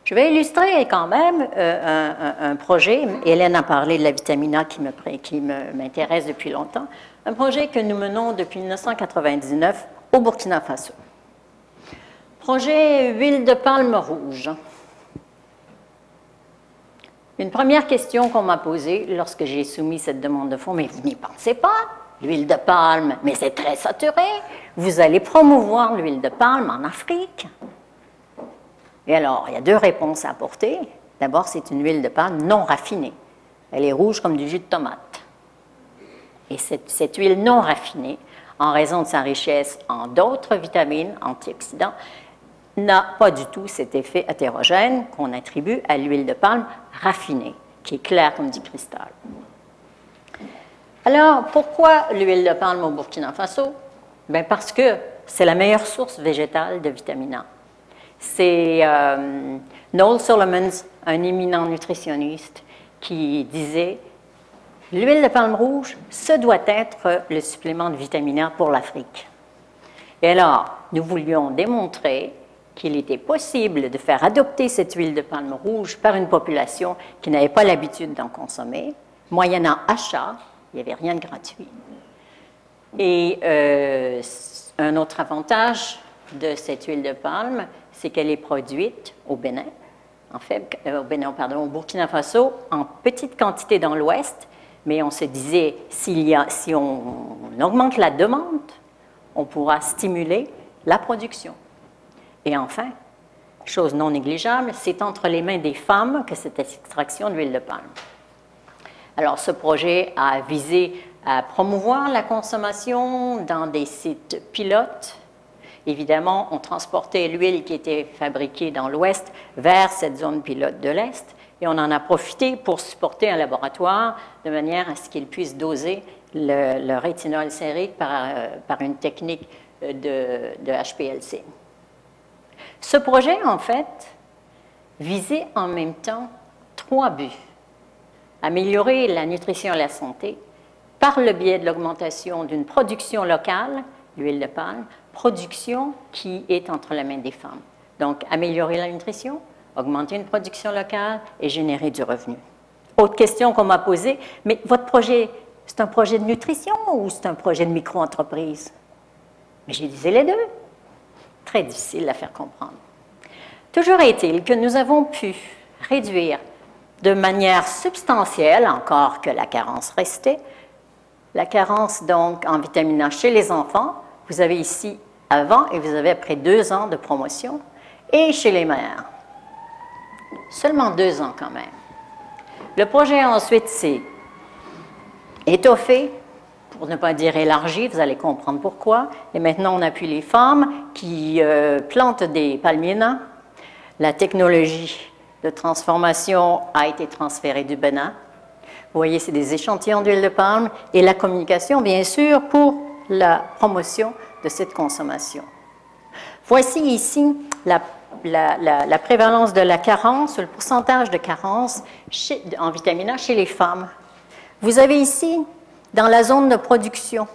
Je vais illustrer quand même euh, un, projet. Hélène a parlé de la vitamine A qui m'intéresse depuis longtemps. Un projet que nous menons depuis 1999 au Burkina Faso. Projet huile de palme rouge. Une première question qu'on m'a posée lorsque j'ai soumis cette demande de fonds, mais vous n'y pensez pas, l'huile de palme, mais c'est très saturé, vous allez promouvoir l'huile de palme en Afrique. Et alors, il y a deux réponses à apporter. D'abord, c'est une huile de palme non raffinée. Elle est rouge comme du jus de tomate. Et cette, cette huile non raffinée, en raison de sa richesse en d'autres vitamines, antioxydants, n'a pas du tout cet effet hétérogène qu'on attribue à l'huile de palme raffinée, qui est claire comme du cristal. Alors, pourquoi l'huile de palme au Burkina Faso? Bien parce que c'est la meilleure source végétale de vitamine A. C'est euh, Noel Solomons, un éminent nutritionniste, qui disait L'huile de palme rouge, ce doit être le supplément de vitamine A pour l'Afrique. Et alors, nous voulions démontrer qu'il était possible de faire adopter cette huile de palme rouge par une population qui n'avait pas l'habitude d'en consommer, moyennant achat, il n'y avait rien de gratuit. Et euh, un autre avantage de cette huile de palme, c'est qu'elle est produite au Bénin, en fait, euh, au Burkina Faso, en petite quantité dans l'Ouest, mais on se disait, y a, si on augmente la demande, on pourra stimuler la production. Et enfin, chose non négligeable, c'est entre les mains des femmes que cette extraction d'huile de palme. Alors, ce projet a visé à promouvoir la consommation dans des sites pilotes. Évidemment, on transportait l'huile qui était fabriquée dans l'Ouest vers cette zone pilote de l'Est et on en a profité pour supporter un laboratoire de manière à ce qu'il puisse doser le, rétinol sérique par, par, une technique de, de HPLC. Ce projet, en fait, visait en même temps trois buts. Améliorer la nutrition et la santé par le biais de l'augmentation d'une production locale, l'huile de palme, production qui est entre les mains des femmes. Donc, améliorer la nutrition, augmenter une production locale et générer du revenu. Autre question qu'on m'a posée, mais votre projet, c'est un projet de nutrition ou c'est un projet de micro-entreprise? Mais j'ai dit les deux très difficile à faire comprendre. Toujours est-il que nous avons pu réduire de manière substantielle, encore que la carence restait, la carence donc en vitamine A chez les enfants, vous avez ici avant et vous avez après deux ans de promotion, et chez les mères. Seulement deux ans quand même. Le projet ensuite s'est étoffé pour ne pas dire élargie, vous allez comprendre pourquoi. Et maintenant, on appuie les femmes qui euh, plantent des palmiers La technologie de transformation a été transférée du Bénin. Vous voyez, c'est des échantillons d'huile de palme et la communication, bien sûr, pour la promotion de cette consommation. Voici ici la, prévalence de la carence, le pourcentage de carence en vitamine A chez les femmes. Vous avez ici dans la zone de production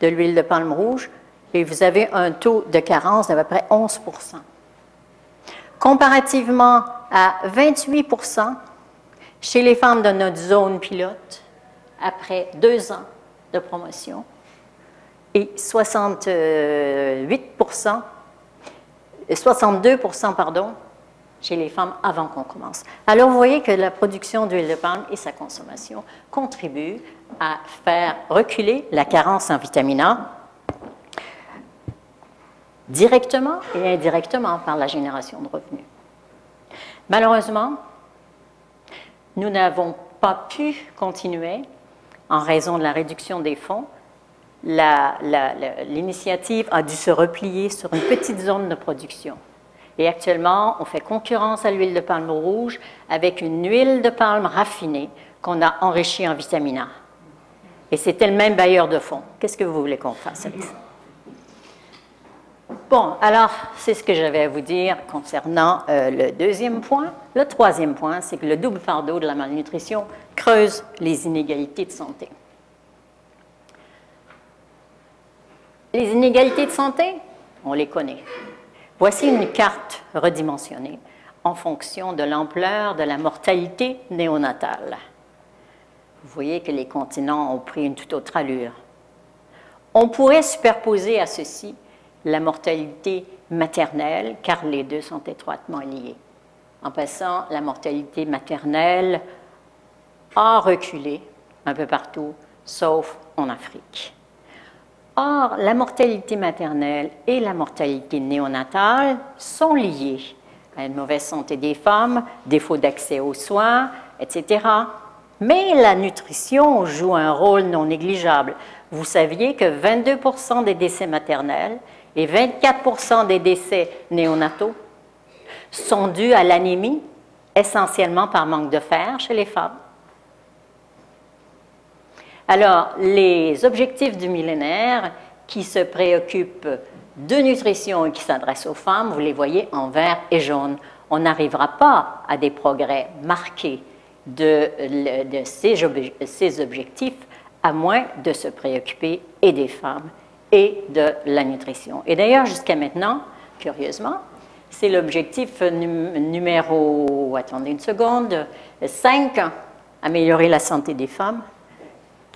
de l'huile de palme rouge, et vous avez un taux de carence d'à peu près 11% comparativement à 28% chez les femmes de notre zone pilote après deux ans de promotion et 68% 62% pardon, chez les femmes avant qu'on commence. Alors, vous voyez que la production d'huile de palme et sa consommation contribuent à faire reculer la carence en vitamine A directement et indirectement par la génération de revenus. Malheureusement, nous n'avons pas pu continuer en raison de la réduction des fonds. L'initiative a dû se replier sur une petite zone de production. Et actuellement, on fait concurrence à l'huile de palme rouge avec une huile de palme raffinée qu'on a enrichie en vitamine A. Et c'était le même bailleur de fonds. Qu'est-ce que vous voulez qu'on fasse avec ça? Bon, alors, c'est ce que j'avais à vous dire concernant euh, le deuxième point. Le troisième point, c'est que le double fardeau de la malnutrition creuse les inégalités de santé. Les inégalités de santé, on les connaît. Voici une carte redimensionnée en fonction de l'ampleur de la mortalité néonatale. Vous voyez que les continents ont pris une toute autre allure. On pourrait superposer à ceci la mortalité maternelle, car les deux sont étroitement liés. En passant, la mortalité maternelle a reculé un peu partout, sauf en Afrique. Or, la mortalité maternelle et la mortalité néonatale sont liées à une mauvaise santé des femmes, défaut d'accès aux soins, etc. Mais la nutrition joue un rôle non négligeable. Vous saviez que 22% des décès maternels et 24% des décès néonataux sont dus à l'anémie, essentiellement par manque de fer chez les femmes. Alors, les objectifs du millénaire qui se préoccupent de nutrition et qui s'adressent aux femmes, vous les voyez en vert et jaune. On n'arrivera pas à des progrès marqués de, ces objectifs, à moins de se préoccuper et des femmes et de la nutrition. Et d'ailleurs, jusqu'à maintenant, curieusement, c'est l'objectif numéro, attendez une seconde, 5, améliorer la santé des femmes,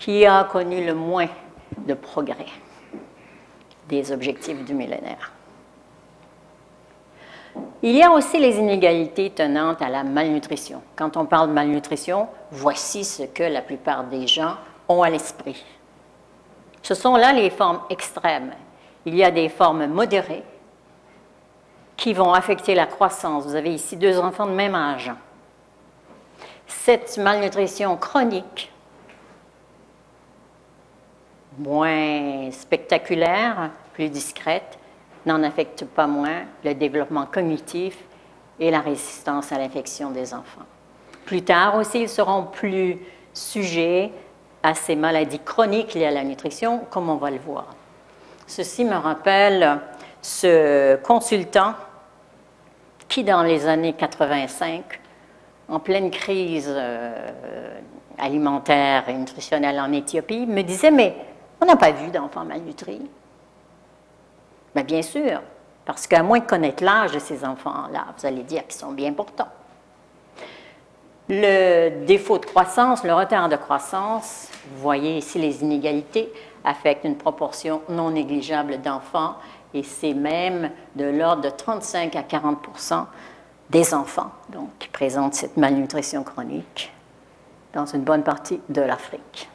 qui a connu le moins de progrès des objectifs du millénaire? Il y a aussi les inégalités tenantes à la malnutrition. Quand on parle de malnutrition, voici ce que la plupart des gens ont à l'esprit. Ce sont là les formes extrêmes. Il y a des formes modérées qui vont affecter la croissance. Vous avez ici deux enfants de même âge. Cette malnutrition chronique, moins spectaculaire, plus discrète, n'en affecte pas moins le développement cognitif et la résistance à l'infection des enfants. Plus tard aussi, ils seront plus sujets à ces maladies chroniques liées à la nutrition, comme on va le voir. Ceci me rappelle ce consultant qui, dans les années 85, en pleine crise euh, alimentaire et nutritionnelle en Éthiopie, me disait, mais on n'a pas vu d'enfants malnutris. Mais bien sûr, parce qu'à moins de connaître l'âge de ces enfants-là, vous allez dire qu'ils sont bien portants. Le défaut de croissance, le retard de croissance, vous voyez ici les inégalités, affectent une proportion non négligeable d'enfants et c'est même de l'ordre de 35 à 40% des enfants qui présentent cette malnutrition chronique dans une bonne partie de l'Afrique.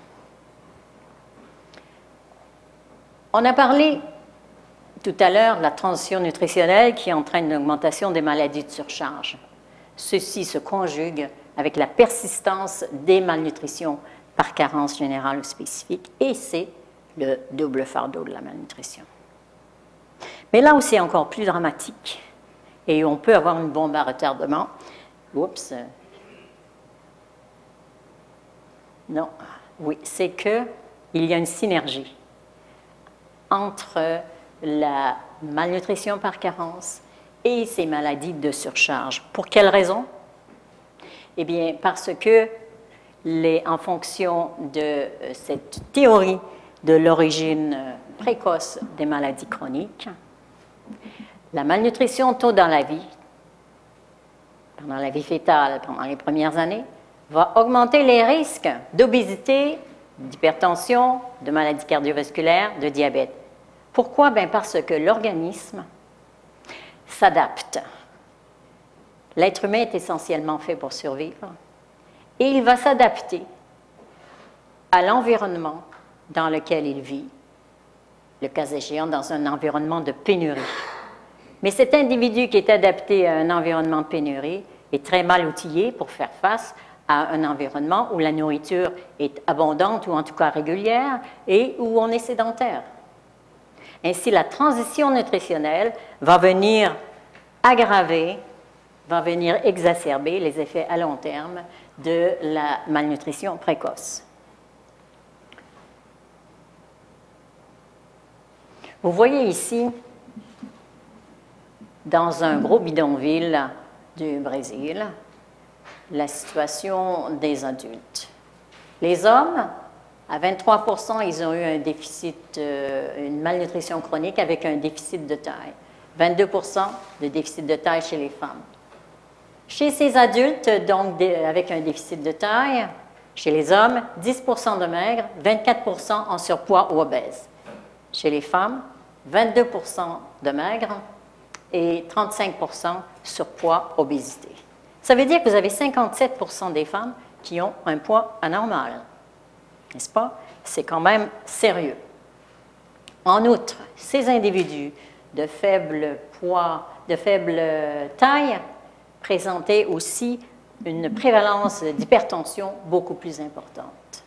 On a parlé tout à l'heure de la transition nutritionnelle qui entraîne l'augmentation des maladies de surcharge. Ceci se conjugue avec la persistance des malnutritions par carence générale ou spécifique, et c'est le double fardeau de la malnutrition. Mais là où c'est encore plus dramatique, et on peut avoir une bombe à retardement, oups, non, oui, c'est qu'il y a une synergie entre la malnutrition par carence et ces maladies de surcharge. Pour quelle raison? Eh bien, parce que en fonction de euh, cette théorie de l'origine euh, précoce des maladies chroniques, la malnutrition tôt dans la vie, pendant la vie fétale, pendant les premières années, va augmenter les risques d'obésité, d'hypertension, de maladies cardiovasculaires, de diabète. Pourquoi? Bien Parce que l'organisme s'adapte. L'être humain est essentiellement fait pour survivre et il va s'adapter à l'environnement dans lequel il vit, le cas échéant dans un environnement de pénurie. Mais cet individu qui est adapté à un environnement de pénurie est très mal outillé pour faire face à un environnement où la nourriture est abondante ou en tout cas régulière et où on est sédentaire. Ainsi, la transition nutritionnelle va venir aggraver, va venir exacerber les effets à long terme de la malnutrition précoce. Vous voyez ici, dans un gros bidonville du Brésil, la situation des adultes. Les hommes à 23% ils ont eu un déficit, euh, une malnutrition chronique avec un déficit de taille. 22% de déficit de taille chez les femmes. Chez ces adultes, donc avec un déficit de taille, chez les hommes, 10% de maigres, 24 en surpoids ou obèses. Chez les femmes, 22% de maigres et 35% surpoids, obésité. Ça veut dire que vous avez 57 des femmes qui ont un poids anormal n'est-ce pas? C'est quand même sérieux. En outre, ces individus de faible poids, de faible taille, présentaient aussi une prévalence d'hypertension beaucoup plus importante.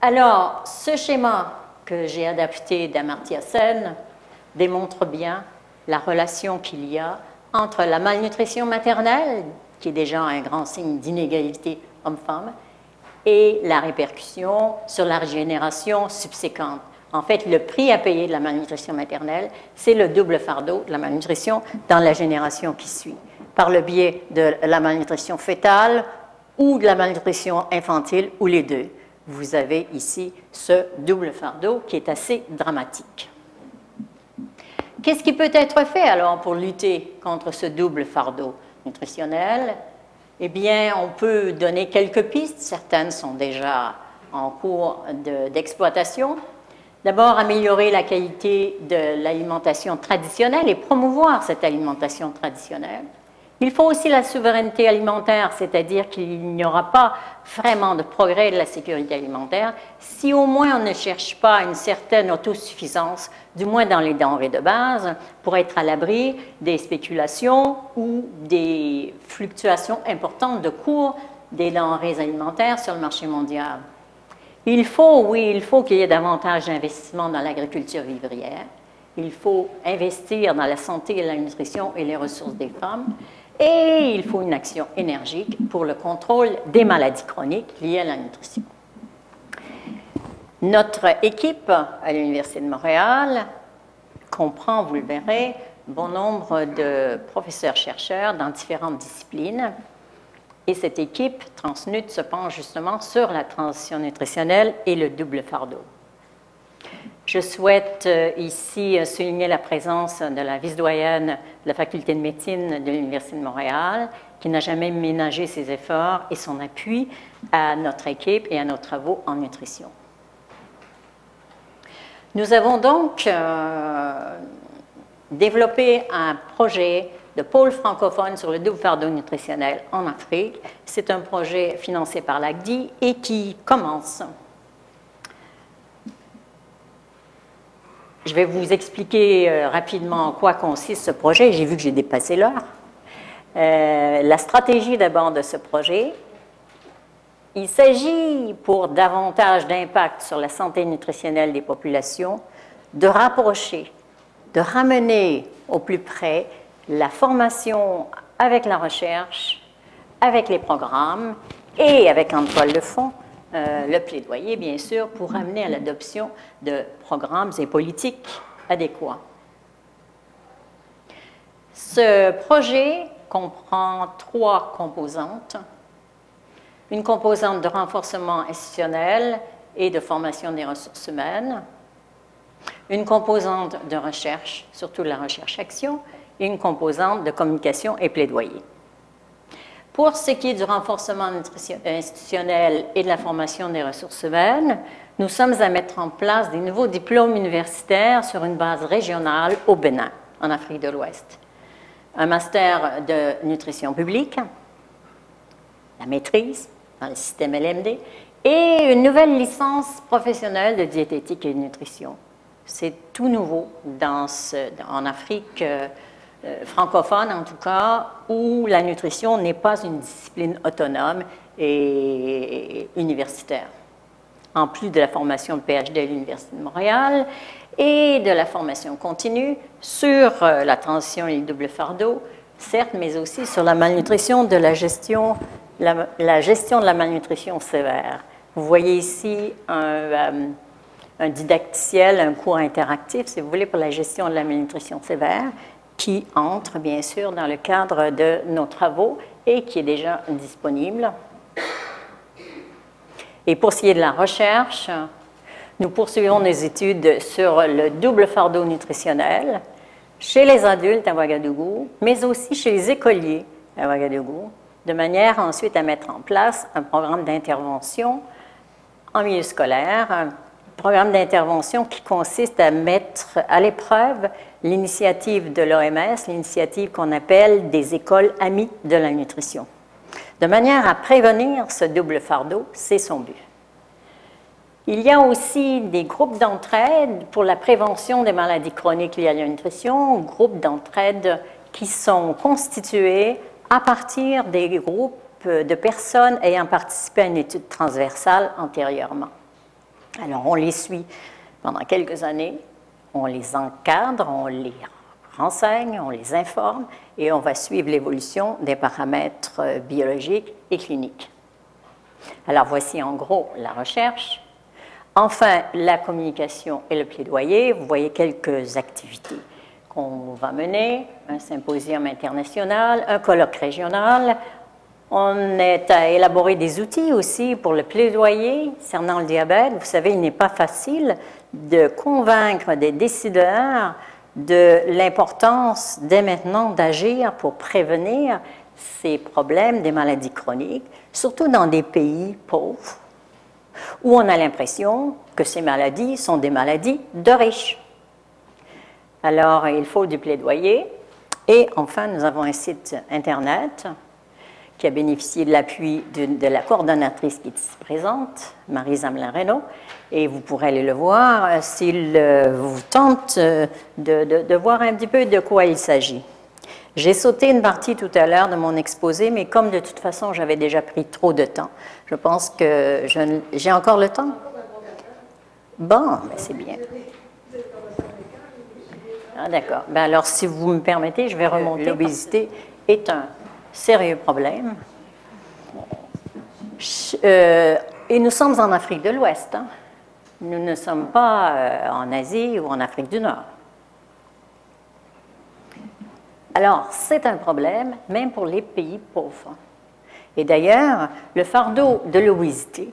Alors, ce schéma que j'ai adapté d'Amartya Sen démontre bien la relation qu'il y a entre la malnutrition maternelle, qui est déjà un grand signe d'inégalité homme-femme, et la répercussion sur la régénération subséquente. En fait, le prix à payer de la malnutrition maternelle, c'est le double fardeau de la malnutrition dans la génération qui suit. par le biais de la malnutrition fœtale ou de la malnutrition infantile ou les deux. Vous avez ici ce double fardeau qui est assez dramatique. Qu'est-ce qui peut être fait alors pour lutter contre ce double fardeau nutritionnel? Eh bien, on peut donner quelques pistes. Certaines sont déjà en cours d'exploitation. D'abord, améliorer la qualité de l'alimentation traditionnelle et promouvoir cette alimentation traditionnelle. Il faut aussi la souveraineté alimentaire, c'est-à-dire qu'il n'y aura pas vraiment de progrès de la sécurité alimentaire si au moins on ne cherche pas une certaine autosuffisance, du moins dans les denrées de base, pour être à l'abri des spéculations ou des fluctuations importantes de cours des denrées alimentaires sur le marché mondial. Il faut, oui, il faut qu'il y ait davantage d'investissement dans l'agriculture vivrière. Il faut investir dans la santé et la nutrition et les ressources des femmes. Et il faut une action énergique pour le contrôle des maladies chroniques liées à la nutrition. Notre équipe à l'Université de Montréal comprend, vous le verrez, bon nombre de professeurs-chercheurs dans différentes disciplines. Et cette équipe Transnut se penche justement sur la transition nutritionnelle et le double fardeau. Je souhaite euh, ici euh, souligner la présence de la vice-doyenne de la faculté de médecine de l'Université de Montréal, qui n'a jamais ménagé ses efforts et son appui à notre équipe et à nos travaux en nutrition. Nous avons donc euh, développé un projet de pôle francophone sur le double fardeau nutritionnel en Afrique. C'est un projet financé par l'ACDI et qui commence Je vais vous expliquer euh, rapidement en quoi consiste ce projet. J'ai vu que j'ai dépassé l'heure. Euh, la stratégie d'abord de ce projet, il s'agit pour davantage d'impact sur la santé nutritionnelle des populations de rapprocher, de ramener au plus près la formation avec la recherche, avec les programmes et avec toile de fond euh, le plaidoyer, bien sûr, pour amener à l'adoption de programmes et politiques adéquats. Ce projet comprend trois composantes. Une composante de renforcement institutionnel et de formation des ressources humaines, une composante de recherche, surtout la recherche-action, et une composante de communication et plaidoyer. Pour ce qui est du renforcement institutionnel et de la formation des ressources humaines, nous sommes à mettre en place des nouveaux diplômes universitaires sur une base régionale au Bénin, en Afrique de l'Ouest. Un master de nutrition publique, la maîtrise dans le système LMD, et une nouvelle licence professionnelle de diététique et de nutrition. C'est tout nouveau en Afrique. Euh, euh, francophone en tout cas, où la nutrition n'est pas une discipline autonome et universitaire. En plus de la formation de PhD à l'Université de Montréal et de la formation continue sur euh, la transition et le double fardeau, certes, mais aussi sur la malnutrition de la gestion, la, gestion de la malnutrition sévère. Vous voyez ici euh, un didacticiel, un cours interactif, si vous voulez, pour la gestion de la malnutrition sévère, qui entre bien sûr dans le cadre de nos travaux et qui est déjà disponible. Et pour ce qui est de la recherche, nous poursuivons des études sur le double fardeau nutritionnel chez les adultes à Ouagadougou, mais aussi chez les écoliers à Ouagadougou, de manière ensuite à mettre en place un programme d'intervention en milieu scolaire programme d'intervention qui consiste à mettre à l'épreuve l'initiative de l'OMS, l'initiative qu'on appelle des écoles amies de la nutrition, de manière à prévenir ce double fardeau, c'est son but. Il y a aussi des groupes d'entraide pour la prévention des maladies chroniques liées à la nutrition, groupes d'entraide qui sont constitués à partir des groupes de personnes ayant participé à une étude transversale antérieurement. Alors, on les suit pendant quelques années, on les encadre, on les renseigne, on les informe et on va suivre l'évolution des paramètres euh, biologiques et cliniques. Alors, voici en gros la recherche. Enfin, la communication et le plaidoyer. Vous voyez quelques activités qu'on va mener, un symposium international, un colloque régional. On est à élaborer des outils aussi pour le plaidoyer concernant le diabète. Vous savez, il n'est pas facile de convaincre des décideurs de l'importance dès maintenant d'agir pour prévenir ces problèmes des maladies chroniques, surtout dans des pays pauvres, où on a l'impression que ces maladies sont des maladies de riches. Alors, il faut du plaidoyer. Et enfin, nous avons un site Internet qui a bénéficié de l'appui de, la coordonnatrice qui est ici présente, Marie Zamelin-Renault, et vous pourrez aller le voir euh, s'il euh, vous tente euh, de, de, voir un petit peu de quoi il s'agit. J'ai sauté une partie tout à l'heure de mon exposé, mais comme de toute façon j'avais déjà pris trop de temps, je pense que j'ai encore le temps? Bon, c'est bien. Ah, d'accord. Ben alors, si vous me permettez, je vais remonter. L'obésité est un sérieux problème. Euh, et nous sommes en Afrique de l'Ouest. Hein. Nous ne sommes pas euh, en Asie ou en Afrique du Nord. Alors, c'est un problème, même pour les pays pauvres. Et d'ailleurs, le fardeau de l'obésité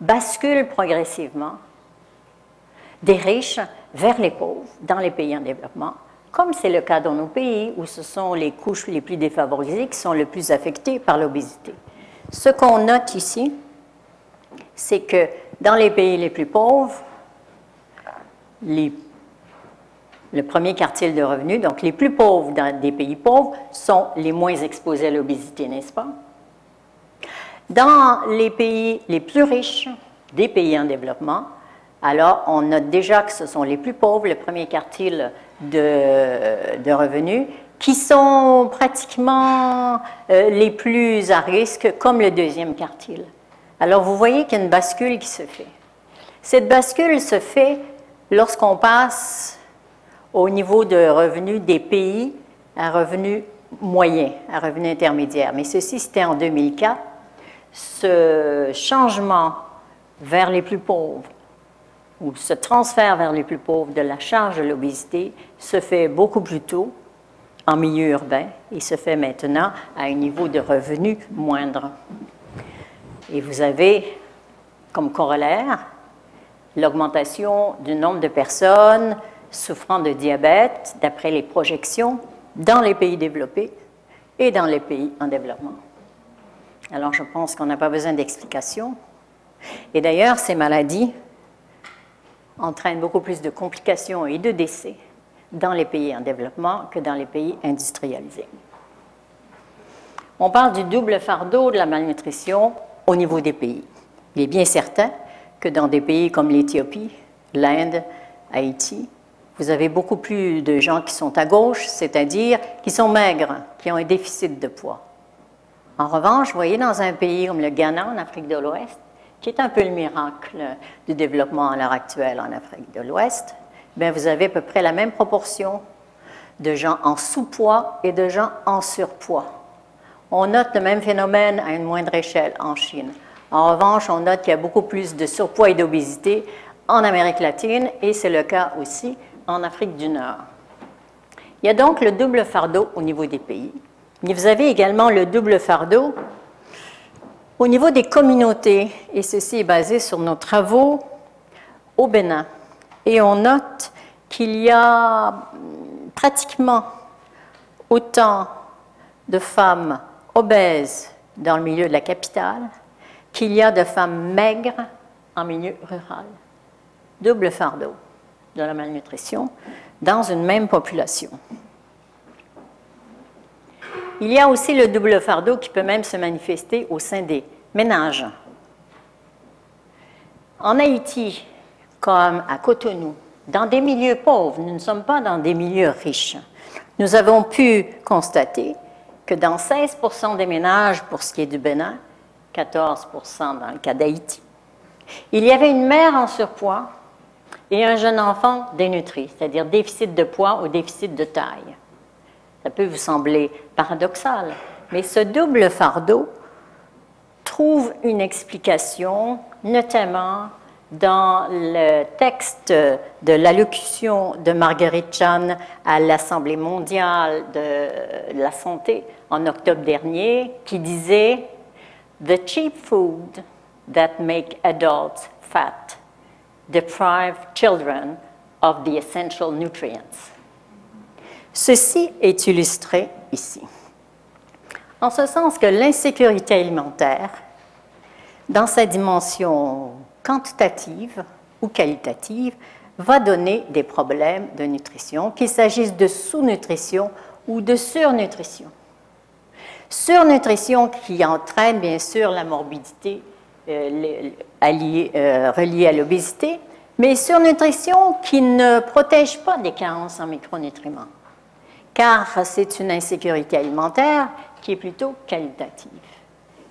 bascule progressivement des riches vers les pauvres dans les pays en développement comme c'est le cas dans nos pays où ce sont les couches les plus défavorisées qui sont le plus affectées par l'obésité. Ce qu'on note ici, c'est que dans les pays les plus pauvres, le premier quartile de revenus, donc les plus pauvres dans des pays pauvres, sont les moins exposés à l'obésité, n'est-ce pas? Dans les pays les plus riches, des pays en développement, alors on note déjà que ce sont les plus pauvres, le premier quartile de, revenus qui sont pratiquement euh, les plus à risque, comme le deuxième quartile. Alors vous voyez qu'il y a une bascule qui se fait. Cette bascule se fait lorsqu'on passe au niveau de revenus des pays à revenus moyens, à revenus intermédiaires. Mais ceci, c'était en 2004. Ce changement vers les plus pauvres ou ce transfert vers les plus pauvres de la charge de l'obésité se fait beaucoup plus tôt en milieu urbain et se fait maintenant à un niveau de revenu moindre. Et vous avez comme corollaire l'augmentation du nombre de personnes souffrant de diabète, d'après les projections, dans les pays développés et dans les pays en développement. Alors je pense qu'on n'a pas besoin d'explications. Et d'ailleurs, ces maladies entraîne beaucoup plus de complications et de décès dans les pays en développement que dans les pays industrialisés. On parle du double fardeau de la malnutrition au niveau des pays. Il est bien certain que dans des pays comme l'Éthiopie, l'Inde, Haïti, vous avez beaucoup plus de gens qui sont à gauche, c'est-à-dire qui sont maigres, qui ont un déficit de poids. En revanche, vous voyez, dans un pays comme le Ghana, en Afrique de l'Ouest, qui est un peu le miracle du développement à l'heure actuelle en Afrique de l'Ouest, bien, vous avez à peu près la même proportion de gens en sous-poids et de gens en surpoids. On note le même phénomène à une moindre échelle en Chine. En revanche, on note qu'il y a beaucoup plus de surpoids et d'obésité en Amérique latine et c'est le cas aussi en Afrique du Nord. Il y a donc le double fardeau au niveau des pays. Mais vous avez également le double fardeau au niveau des communautés, et ceci est basé sur nos travaux au Bénin, et on note qu'il y a pratiquement autant de femmes obèses dans le milieu de la capitale qu'il y a de femmes maigres en milieu rural. Double fardeau de la malnutrition dans une même population. Il y a aussi le double fardeau qui peut même se manifester au sein des ménages. En Haïti, comme à Cotonou, dans des milieux pauvres, nous ne sommes pas dans des milieux riches, nous avons pu constater que dans 16 des ménages pour ce qui est du Bénin, 14% dans le cas d'Haïti, il y avait une mère en surpoids et un jeune enfant dénutri, c'est-à-dire déficit de poids ou déficit de taille. Ça peut vous sembler paradoxal, mais ce double fardeau trouve une explication, notamment dans le texte de l'allocution de Marguerite Chan à l'Assemblée mondiale de la santé en octobre dernier qui disait The cheap food that make adults fat deprive children of the essential nutrients. Ceci est illustré ici. En ce sens que l'insécurité alimentaire, dans sa dimension quantitative ou qualitative, va donner des problèmes de nutrition, qu'il s'agisse de sous-nutrition ou de surnutrition. Surnutrition qui entraîne bien sûr la morbidité euh, euh, reliée à l'obésité, mais surnutrition qui ne protège pas des carences en micronutriments, car c'est une insécurité alimentaire qui est plutôt qualitative.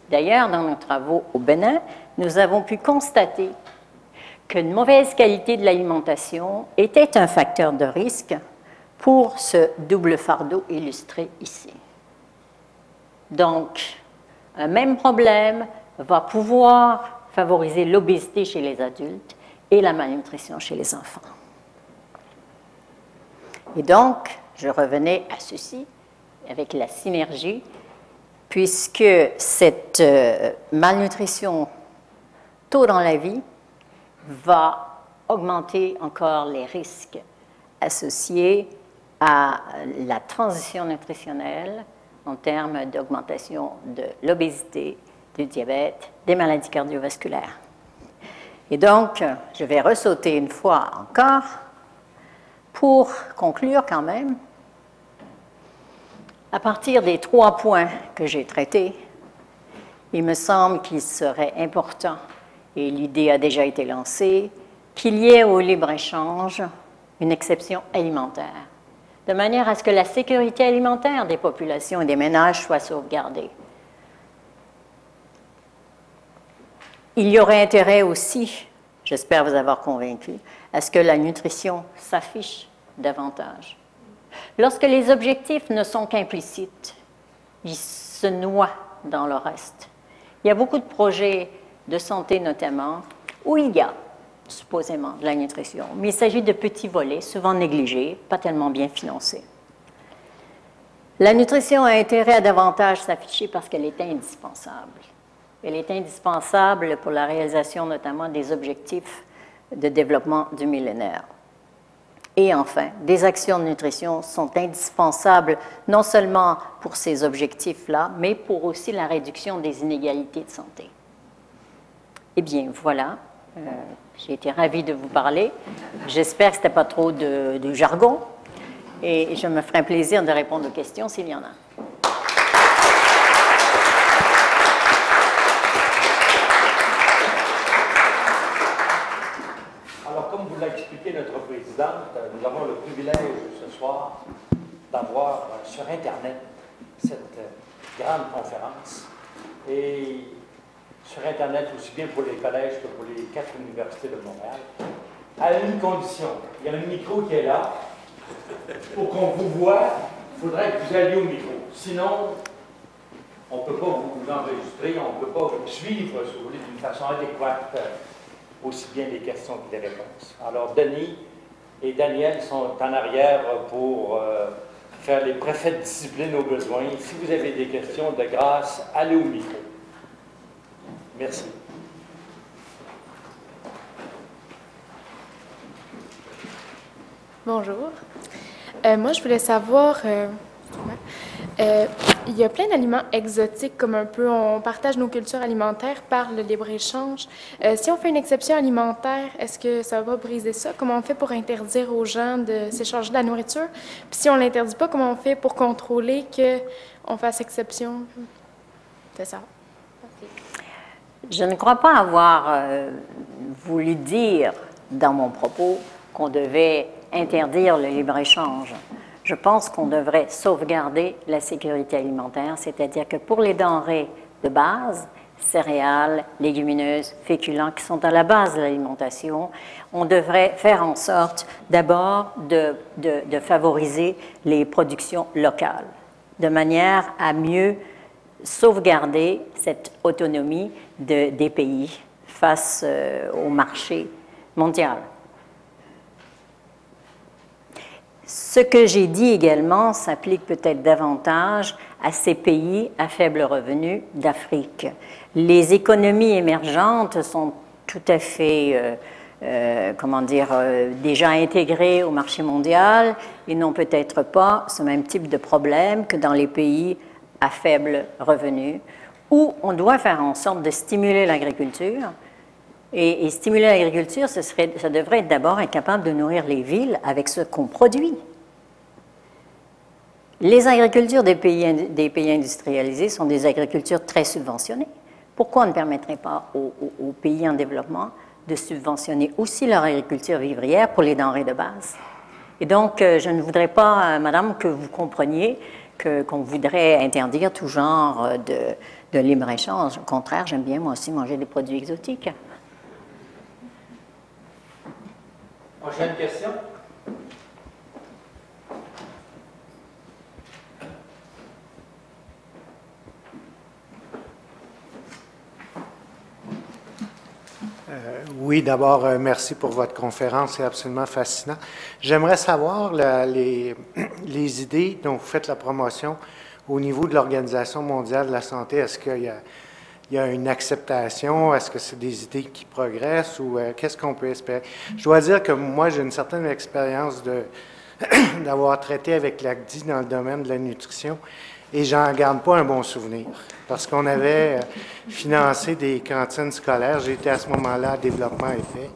D'ailleurs, dans nos travaux au Bénin, nous avons pu constater qu'une mauvaise qualité de l'alimentation était un facteur de risque pour ce double fardeau illustré ici. Donc, un même problème va pouvoir favoriser l'obésité chez les adultes et la malnutrition chez les enfants. Et donc, je revenais à ceci avec la synergie, puisque cette euh, malnutrition tôt dans la vie va augmenter encore les risques associés à la transition nutritionnelle en termes d'augmentation de l'obésité, du diabète, des maladies cardiovasculaires. Et donc, je vais ressauter une fois encore pour conclure quand même. À partir des trois points que j'ai traités, il me semble qu'il serait important, et l'idée a déjà été lancée, qu'il y ait au libre-échange une exception alimentaire, de manière à ce que la sécurité alimentaire des populations et des ménages soit sauvegardée. Il y aurait intérêt aussi, j'espère vous avoir convaincu, à ce que la nutrition s'affiche davantage. Lorsque les objectifs ne sont qu'implicites, ils se noient dans le reste. Il y a beaucoup de projets de santé notamment où il y a supposément de la nutrition, mais il s'agit de petits volets, souvent négligés, pas tellement bien financés. La nutrition a intérêt à davantage s'afficher parce qu'elle est indispensable. Elle est indispensable pour la réalisation notamment des objectifs de développement du millénaire. Et enfin, des actions de nutrition sont indispensables non seulement pour ces objectifs-là, mais pour aussi la réduction des inégalités de santé. Eh bien, voilà. Euh, j'ai été ravie de vous parler. J'espère que ce n'était pas trop de, de jargon. Et je me ferai un plaisir de répondre aux questions s'il y en a. nous avons le privilège ce soir d'avoir sur Internet cette grande conférence. Et sur Internet, aussi bien pour les collèges que pour les quatre universités de Montréal, à une condition. Il y a un micro qui est là. Pour qu'on vous voit, il faudrait que vous alliez au micro. Sinon, on ne peut pas vous enregistrer, on ne peut pas vous suivre, si vous voulez, d'une façon adéquate, aussi bien les questions que les réponses. Alors, Denis, et Daniel sont en arrière pour euh, faire les préfets de discipline aux besoins. Si vous avez des questions, de grâce, allez au micro. Merci. Bonjour. Euh, moi, je voulais savoir, euh, euh, il y a plein d'aliments exotiques, comme un peu on partage nos cultures alimentaires par le libre-échange. Euh, si on fait une exception alimentaire, est-ce que ça va briser ça? Comment on fait pour interdire aux gens de s'échanger de la nourriture? Puis si on ne l'interdit pas, comment on fait pour contrôler qu'on fasse exception? C'est ça. Je ne crois pas avoir euh, voulu dire dans mon propos qu'on devait interdire le libre-échange je pense qu'on devrait sauvegarder la sécurité alimentaire, c'est-à-dire que pour les denrées de base, céréales, légumineuses, féculents qui sont à la base de l'alimentation, on devrait faire en sorte d'abord de, favoriser les productions locales, de manière à mieux sauvegarder cette autonomie des pays face euh, au marché mondial. Ce que j'ai dit également s'applique peut-être davantage à ces pays à faible revenu d'Afrique. Les économies émergentes sont tout à fait, euh, euh, comment dire, euh, déjà intégrées au marché mondial et n'ont peut-être pas ce même type de problème que dans les pays à faible revenu, où on doit faire en sorte de stimuler l'agriculture. Et, stimuler l'agriculture, ça devrait être d'abord être capable de nourrir les villes avec ce qu'on produit. Les agricultures des pays, industrialisés sont des agricultures très subventionnées. Pourquoi on ne permettrait pas aux, pays en développement de subventionner aussi leur agriculture vivrière pour les denrées de base? Et donc, euh, je ne voudrais pas, euh, Madame, que vous compreniez qu'on voudrait interdire tout genre euh, de libre-échange. Au contraire, j'aime bien moi aussi manger des produits exotiques. Prochaine question. Euh, oui, d'abord, euh, merci pour votre conférence, c'est absolument fascinant. J'aimerais savoir les, les, idées dont vous faites la promotion au niveau de l'Organisation mondiale de la santé. Est-ce qu'il y a, il y a une acceptation? Est-ce que c'est des idées qui progressent ou euh, qu'est-ce qu'on peut espérer? Je dois dire que moi, j'ai une certaine expérience d'avoir traité avec l'ACDI dans le domaine de la nutrition et j'en garde pas un bon souvenir parce qu'on avait euh, financé des cantines scolaires. J'étais à ce moment-là à développement effet.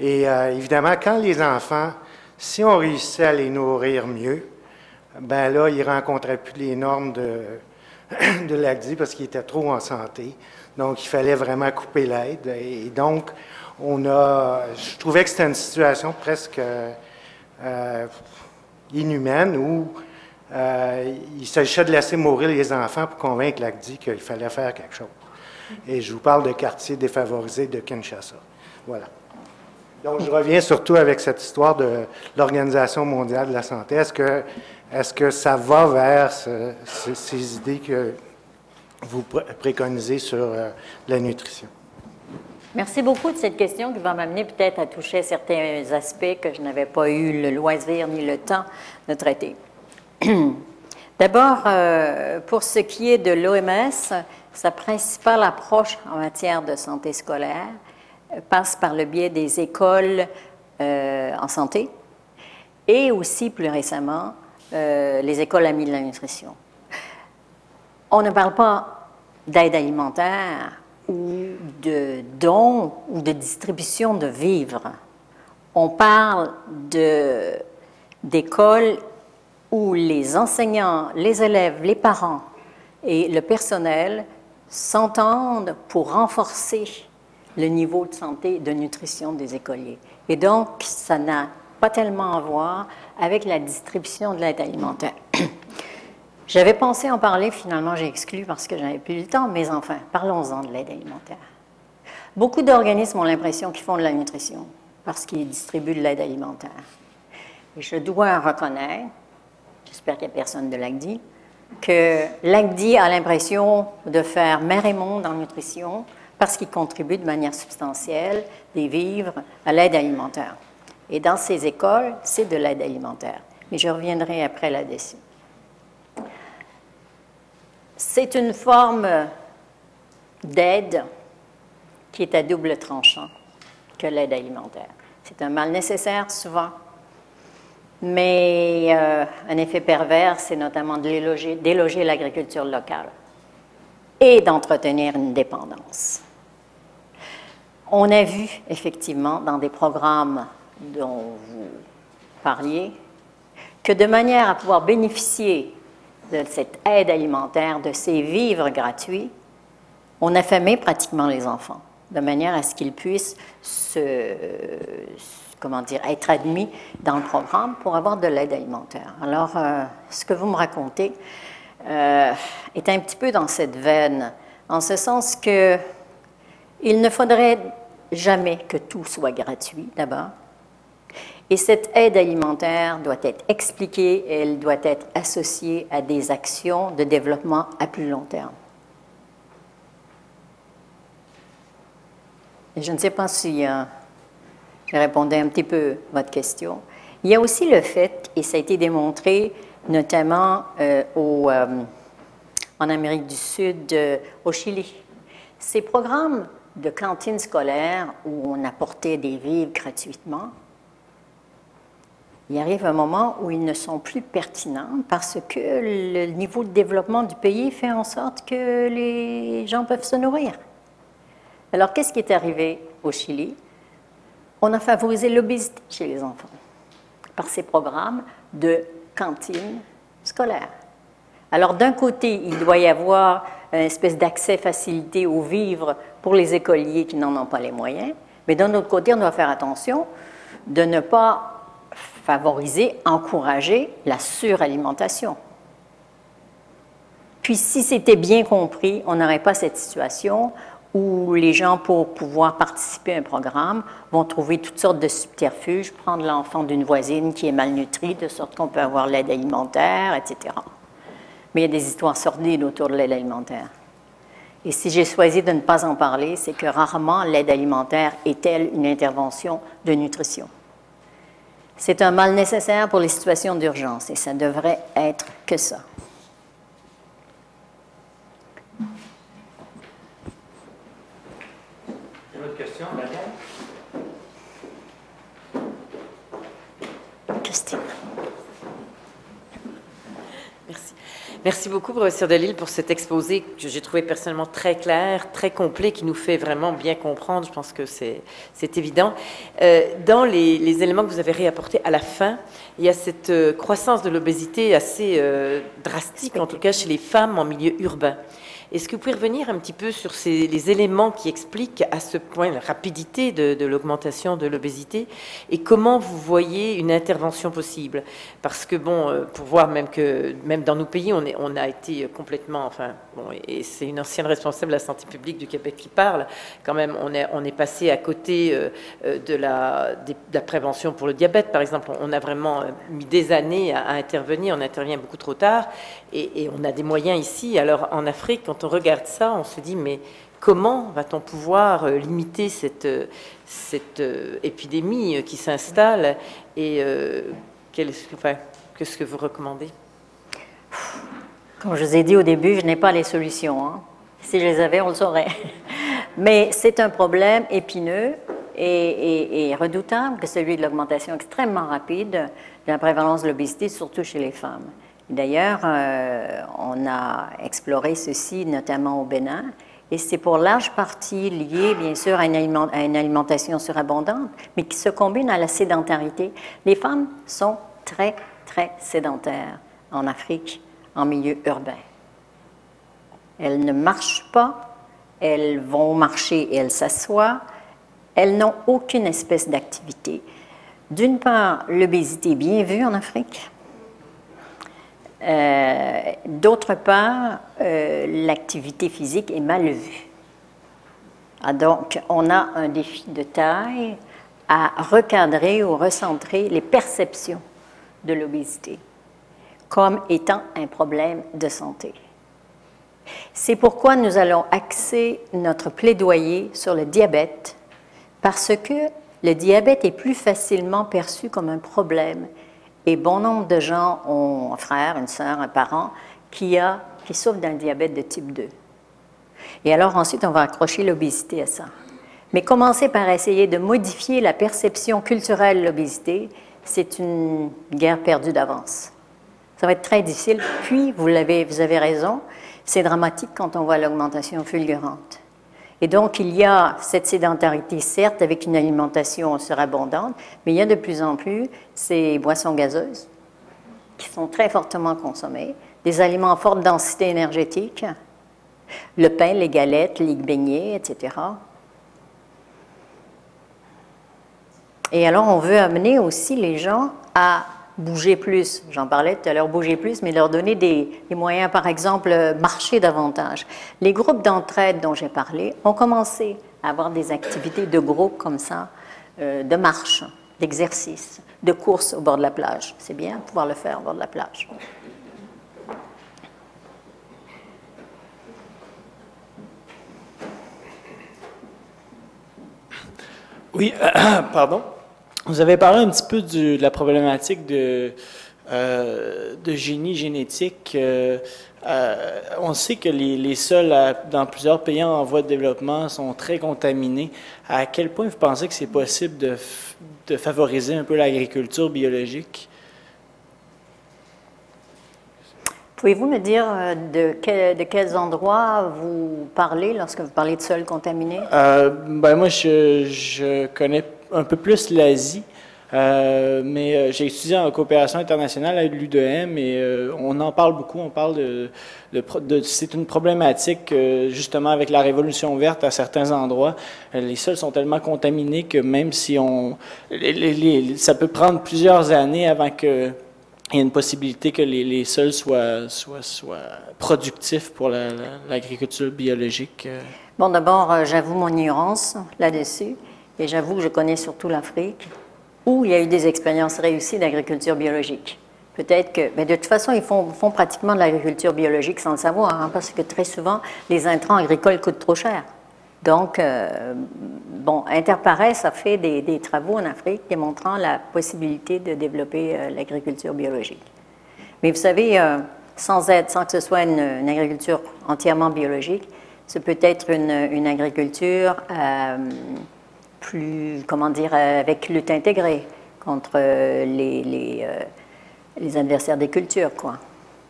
Et euh, évidemment, quand les enfants, si on réussissait à les nourrir mieux, ben là, ils rencontraient plus les normes de, de l'ACDI parce qu'ils étaient trop en santé. Donc, il fallait vraiment couper l'aide. Et donc, on a, je trouvais que c'était une situation presque euh, inhumaine où euh, il s'agissait de laisser mourir les enfants pour convaincre l'ACDI qu'il fallait faire quelque chose. Et je vous parle de quartiers défavorisés de Kinshasa. Voilà. Donc, je reviens surtout avec cette histoire de l'Organisation mondiale de la santé. Est-ce que, est que ça va vers ces idées que vous préconisez sur euh, la nutrition? Merci beaucoup de cette question qui va m'amener peut-être à toucher certains aspects que je n'avais pas eu le loisir ni le temps de traiter. D'abord, euh, pour ce qui est de l'OMS, sa principale approche en matière de santé scolaire passe par le biais des écoles euh, en santé et aussi plus récemment les écoles amies de la nutrition. On ne parle pas d'aide alimentaire ou de dons ou de distribution de vivres. On parle d'écoles où les enseignants, les élèves, les parents et le personnel s'entendent pour renforcer le niveau de santé et de nutrition des écoliers. Et donc, ça n'a pas tellement à voir avec la distribution de l'aide alimentaire. J'avais pensé en parler, finalement j'ai exclu parce que j'avais plus le temps, mais enfin, parlons-en de l'aide alimentaire. Beaucoup d'organismes ont l'impression qu'ils font de la nutrition parce qu'ils distribuent de l'aide alimentaire. Et je dois reconnaître j'espère qu'il n'y a personne de l'ACDI, que l'ACDI a l'impression de faire mer et monde en nutrition parce qu'il contribue de manière substantielle des vivres à l'aide alimentaire. Et dans ces écoles, c'est de l'aide alimentaire. Mais je reviendrai après là-dessus. C'est une forme d'aide qui est à double tranchant que l'aide alimentaire. C'est un mal nécessaire souvent, mais euh, un effet pervers, c'est notamment déloger, l'agriculture locale et d'entretenir une dépendance. On a vu effectivement dans des programmes dont vous parliez que de manière à pouvoir bénéficier de cette aide alimentaire, de ces vivres gratuits, on affamait pratiquement les enfants, de manière à ce qu'ils puissent se, comment dire, être admis dans le programme pour avoir de l'aide alimentaire. Alors, euh, ce que vous me racontez euh, est un petit peu dans cette veine, en ce sens que il ne faudrait jamais que tout soit gratuit, d'abord. Et cette aide alimentaire doit être expliquée et elle doit être associée à des actions de développement à plus long terme. je ne sais pas si euh, je répondais un petit peu à votre question. Il y a aussi le fait, et ça a été démontré notamment euh, au, euh, en Amérique du Sud, au Chili. Ces programmes de cantines scolaires où on apportait des vivres gratuitement, il arrive un moment où ils ne sont plus pertinents parce que le niveau de développement du pays fait en sorte que les gens peuvent se nourrir. Alors, qu'est-ce qui est arrivé au Chili? On a favorisé l'obésité chez les enfants par ces programmes de cantines scolaires. Alors, d'un côté, il doit y avoir une espèce d'accès facilité aux vivres pour les écoliers qui n'en ont pas les moyens, mais d'un autre côté, on doit faire attention de ne pas favoriser, encourager la suralimentation. Puis si c'était bien compris, on n'aurait pas cette situation où les gens, pour pouvoir participer à un programme, vont trouver toutes sortes de subterfuges, prendre l'enfant d'une voisine qui est malnutrie, de sorte qu'on peut avoir l'aide alimentaire, etc. Mais il y a des histoires sordides autour de l'aide alimentaire. Et si j'ai choisi de ne pas en parler, c'est que rarement l'aide alimentaire est-elle une intervention de nutrition. C'est un mal nécessaire pour les situations d'urgence et ça devrait être que ça. Une autre question? Christine. Merci. Beaucoup, professeur Delille, pour cet exposé que j'ai trouvé personnellement très clair, très complet, qui nous fait vraiment bien comprendre. Je pense que c'est évident. Euh, dans les, les, éléments que vous avez réapportés à la fin, il y a cette euh, croissance de l'obésité assez euh, drastique, en tout cas chez les femmes en milieu urbain. Est-ce que vous pouvez revenir un petit peu sur les éléments qui expliquent à ce point la rapidité de, l'augmentation de l'obésité et comment vous voyez une intervention possible? Parce que bon, euh, pour voir même que même dans nos pays, on, a été complètement, enfin, bon, et c'est une ancienne responsable de la santé publique du Québec qui parle. Quand même, on est, passé à côté euh, euh de, la, prévention pour le diabète, par exemple. On a vraiment mis des années à, intervenir. On intervient beaucoup trop tard, et, et on a des moyens ici. Alors en Afrique, quand on regarde ça, on se dit, mais comment va-t-on pouvoir euh, limiter cette, euh, cette euh, épidémie qui s'installe et qu'est-ce que vous recommandez? Comme je vous ai dit au début, je n'ai pas les solutions. Hein. Si je les avais, on le saurait. Mais c'est un problème épineux et redoutable que celui de l'augmentation extrêmement rapide de la prévalence de l'obésité, surtout chez les femmes. D'ailleurs, euh, on a exploré ceci notamment au Bénin, et c'est pour large partie lié, bien sûr, à une, alimentation surabondante, mais qui se combine à la sédentarité. Les femmes sont très, très sédentaires en Afrique, en milieu urbain. Elles ne marchent pas, elles vont marcher et elles s'assoient, elles n'ont aucune espèce d'activité. D'une part, l'obésité est bien vue en Afrique, euh, D'autre part, euh, l'activité physique est mal vue. Ah, donc, on a un défi de taille à recadrer ou recentrer les perceptions de l'obésité comme étant un problème de santé. C'est pourquoi nous allons axer notre plaidoyer sur le diabète, parce que le diabète est plus facilement perçu comme un problème et bon nombre de gens ont un frère, une sœur, un parent qui, a, qui souffre d'un diabète de type 2. Et alors ensuite, on va accrocher l'obésité à ça. Mais commencer par essayer de modifier la perception culturelle de l'obésité, c'est une guerre perdue d'avance. Ça va être très difficile. Puis, vous, l'avez, vous avez raison, c'est dramatique quand on voit l'augmentation fulgurante. Et donc, il y a cette sédentarité, certes, avec une alimentation surabondante, mais il y a de plus en plus ces boissons gazeuses qui sont très fortement consommées, des aliments à forte densité énergétique, le pain, les galettes, les beignets, etc. Et alors, on veut amener aussi les gens à bouger plus. J'en parlais tout à l'heure, bouger plus, mais leur donner des, moyens, par exemple, marcher davantage. Les groupes d'entraide dont j'ai parlé ont commencé à avoir des activités de groupe comme ça, euh, de marche, d'exercice, de course au bord de la plage. C'est bien pouvoir le faire au bord de la plage. Oui, pardon. Vous avez parlé un petit peu de la problématique de, euh, de génie génétique. Euh, euh, on sait que les, sols dans plusieurs pays en voie de développement sont très contaminés. À quel point vous pensez que c'est possible de, de, favoriser un peu l'agriculture biologique? Pouvez-vous me dire de, de, quels endroits vous parlez lorsque vous parlez de sols contaminés? ben moi, je, je connais un peu plus l'Asie. Euh, mais euh, j'ai étudié en coopération internationale à l'UDM et euh, on en parle beaucoup. On parle de, c'est une problématique justement avec la révolution verte à certains endroits. les sols sont tellement contaminés que même si on, ça peut prendre plusieurs années avant que il y ait une possibilité que les, les sols soient, soient, soient, productifs pour l'agriculture biologique. Bon, d'abord, j'avoue mon ignorance là-dessus. Et j'avoue je connais surtout l'Afrique, où il y a eu des expériences réussies d'agriculture biologique. Peut-être que, mais de toute façon, ils font, pratiquement de l'agriculture biologique sans le savoir, hein, parce que très souvent, les intrants agricoles coûtent trop cher. Donc, euh, bon, Interpares a fait des, travaux en Afrique démontrant la possibilité de développer euh, l'agriculture biologique. Mais vous savez, euh, sans être, sans que ce soit une, agriculture entièrement biologique, ce peut être une, une agriculture plus, comment dire, euh, avec lutte intégrée contre euh, les, euh, les adversaires des cultures, quoi.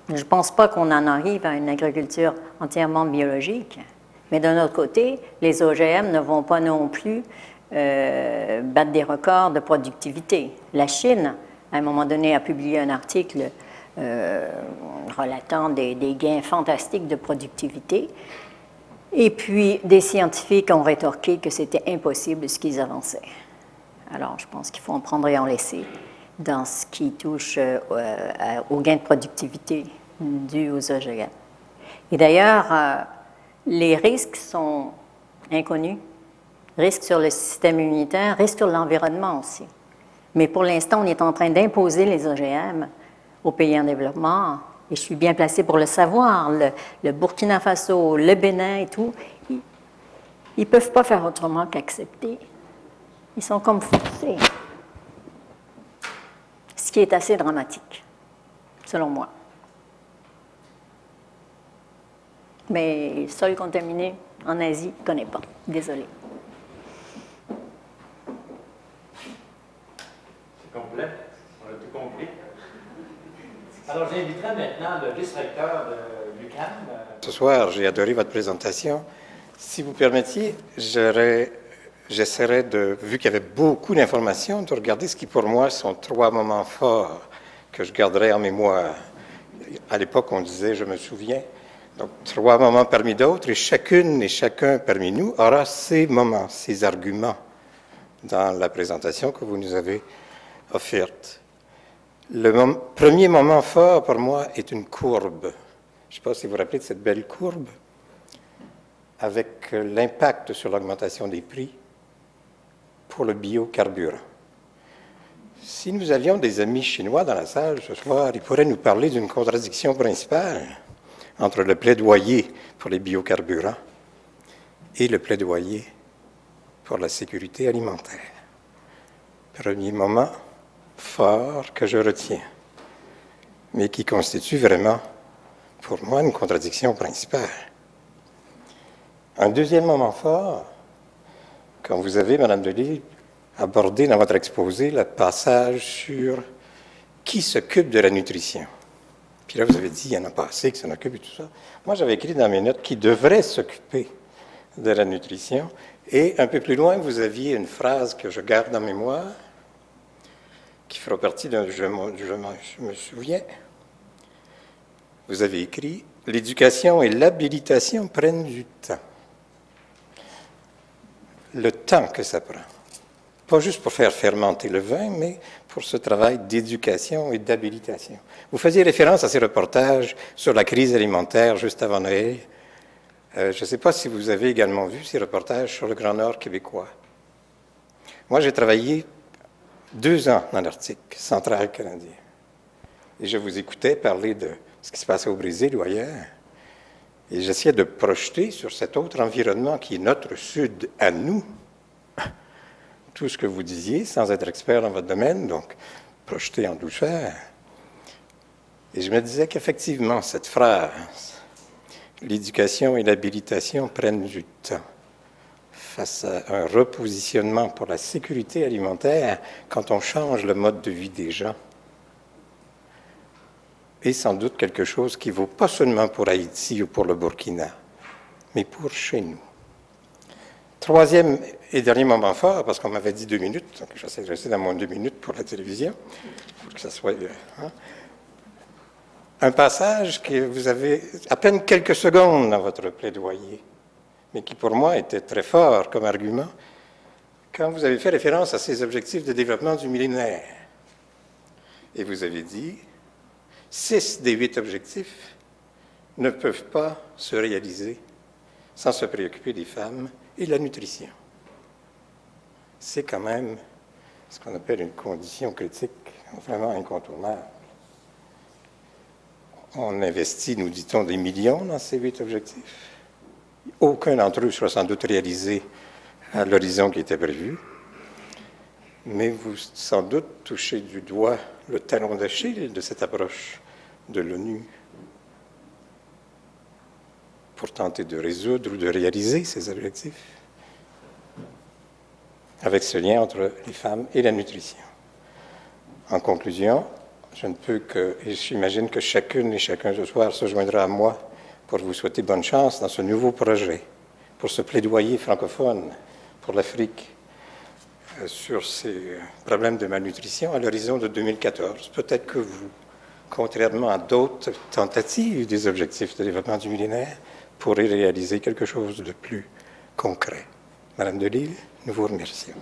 Je ne pense pas qu'on en arrive à une agriculture entièrement biologique, mais d'un autre côté, les OGM ne vont pas non plus battre des records de productivité. La Chine, à un moment donné, a publié un article relatant des, gains fantastiques de productivité, et puis, des scientifiques ont rétorqué que c'était impossible ce qu'ils avançaient. Alors, je pense qu'il faut en prendre et en laisser dans ce qui touche euh, au gain de productivité dû aux OGM. Et d'ailleurs, euh, les risques sont inconnus. Risques sur le système immunitaire, risques sur l'environnement aussi. Mais pour l'instant, on est en train d'imposer les OGM aux pays en développement et je suis bien placée pour le savoir, le, Burkina Faso, le Bénin et tout, ils ne peuvent pas faire autrement qu'accepter. Ils sont comme forcés. Ce qui est assez dramatique, selon moi. Mais sol contaminé en Asie, je ne connais pas. Désolé. C'est complet? On a tout compris. Alors, j'inviterai maintenant le vice-recteur de l'UQAM. Euh, Ce soir, j'ai adoré votre présentation. Si vous permettiez, j'essaierai de, vu qu'il y avait beaucoup d'informations, de regarder ce qui pour moi sont trois moments forts que je garderai en mémoire. À l'époque, on disait je me souviens. Donc, trois moments parmi d'autres, et chacune et chacun parmi nous aura ses moments, ses arguments dans la présentation que vous nous avez offerte. Le premier moment fort pour moi est une courbe. Je ne sais pas si vous vous rappelez de cette belle courbe, avec l'impact sur l'augmentation des prix pour le biocarburant. Si nous avions des amis chinois dans la salle ce soir, ils pourraient nous parler d'une contradiction principale entre le plaidoyer pour les biocarburants et le plaidoyer pour la sécurité alimentaire. Premier moment, fort que je retiens, mais qui constitue vraiment, pour moi, une contradiction principale. Un deuxième moment fort, quand vous avez, Madame Delis, abordé dans votre exposé le passage sur qui s'occupe de la nutrition. Puis là, vous avez dit, il y en a pas assez qui s'en occupent et tout ça. Moi, j'avais écrit dans mes notes qui devrait s'occuper de la nutrition. Et un peu plus loin, vous aviez une phrase que je garde en mémoire qui fera partie d'un je, je, me souviens. Vous avez écrit L'éducation et l'habilitation prennent du temps. Le temps que ça prend. Pas juste pour faire fermenter le vin, mais pour ce travail d'éducation et d'habilitation. Vous faisiez référence à ces reportages sur la crise alimentaire juste avant Noël. Euh, je ne sais pas si vous avez également vu ces reportages sur le Grand Nord québécois. Moi, j'ai travaillé deux ans dans l'Arctique central canadien. Et je vous écoutais parler de ce qui se passait au Brésil ou ailleurs. Et j'essayais de projeter sur cet autre environnement qui est notre sud à nous, tout ce que vous disiez sans être expert dans votre domaine, donc projeté en douceur. Et je me disais qu'effectivement, cette phrase, l'éducation et l'habilitation prennent du temps face à un repositionnement pour la sécurité alimentaire quand on change le mode de vie des gens, est sans doute quelque chose qui vaut pas seulement pour Haïti ou pour le Burkina, mais pour chez nous. Troisième et dernier moment fort, parce qu'on m'avait dit deux minutes, donc j'essaie de rester dans mon deux minutes pour la télévision, pour que ça soit... Hein, un passage que vous avez à peine quelques secondes dans votre plaidoyer mais qui pour moi était très fort comme argument, quand vous avez fait référence à ces objectifs de développement du millénaire. Et vous avez dit, six des huit objectifs ne peuvent pas se réaliser sans se préoccuper des femmes et de la nutrition. C'est quand même ce qu'on appelle une condition critique vraiment incontournable. On investit, nous dit-on, des millions dans ces huit objectifs. Aucun d'entre eux sera sans doute réalisé à l'horizon qui était prévu, mais vous sans doute touchez du doigt le talon d'Achille de cette approche de l'ONU pour tenter de résoudre ou de réaliser ces objectifs, avec ce lien entre les femmes et la nutrition. En conclusion, je ne peux que, et j'imagine que chacune et chacun ce soir se joindra à moi pour vous souhaiter bonne chance dans ce nouveau projet, pour ce plaidoyer francophone pour l'Afrique euh, sur ces problèmes de malnutrition à l'horizon de 2014. Peut-être que vous, contrairement à d'autres tentatives des objectifs de développement du millénaire, pourrez réaliser quelque chose de plus concret. Madame Delille, nous vous remercions.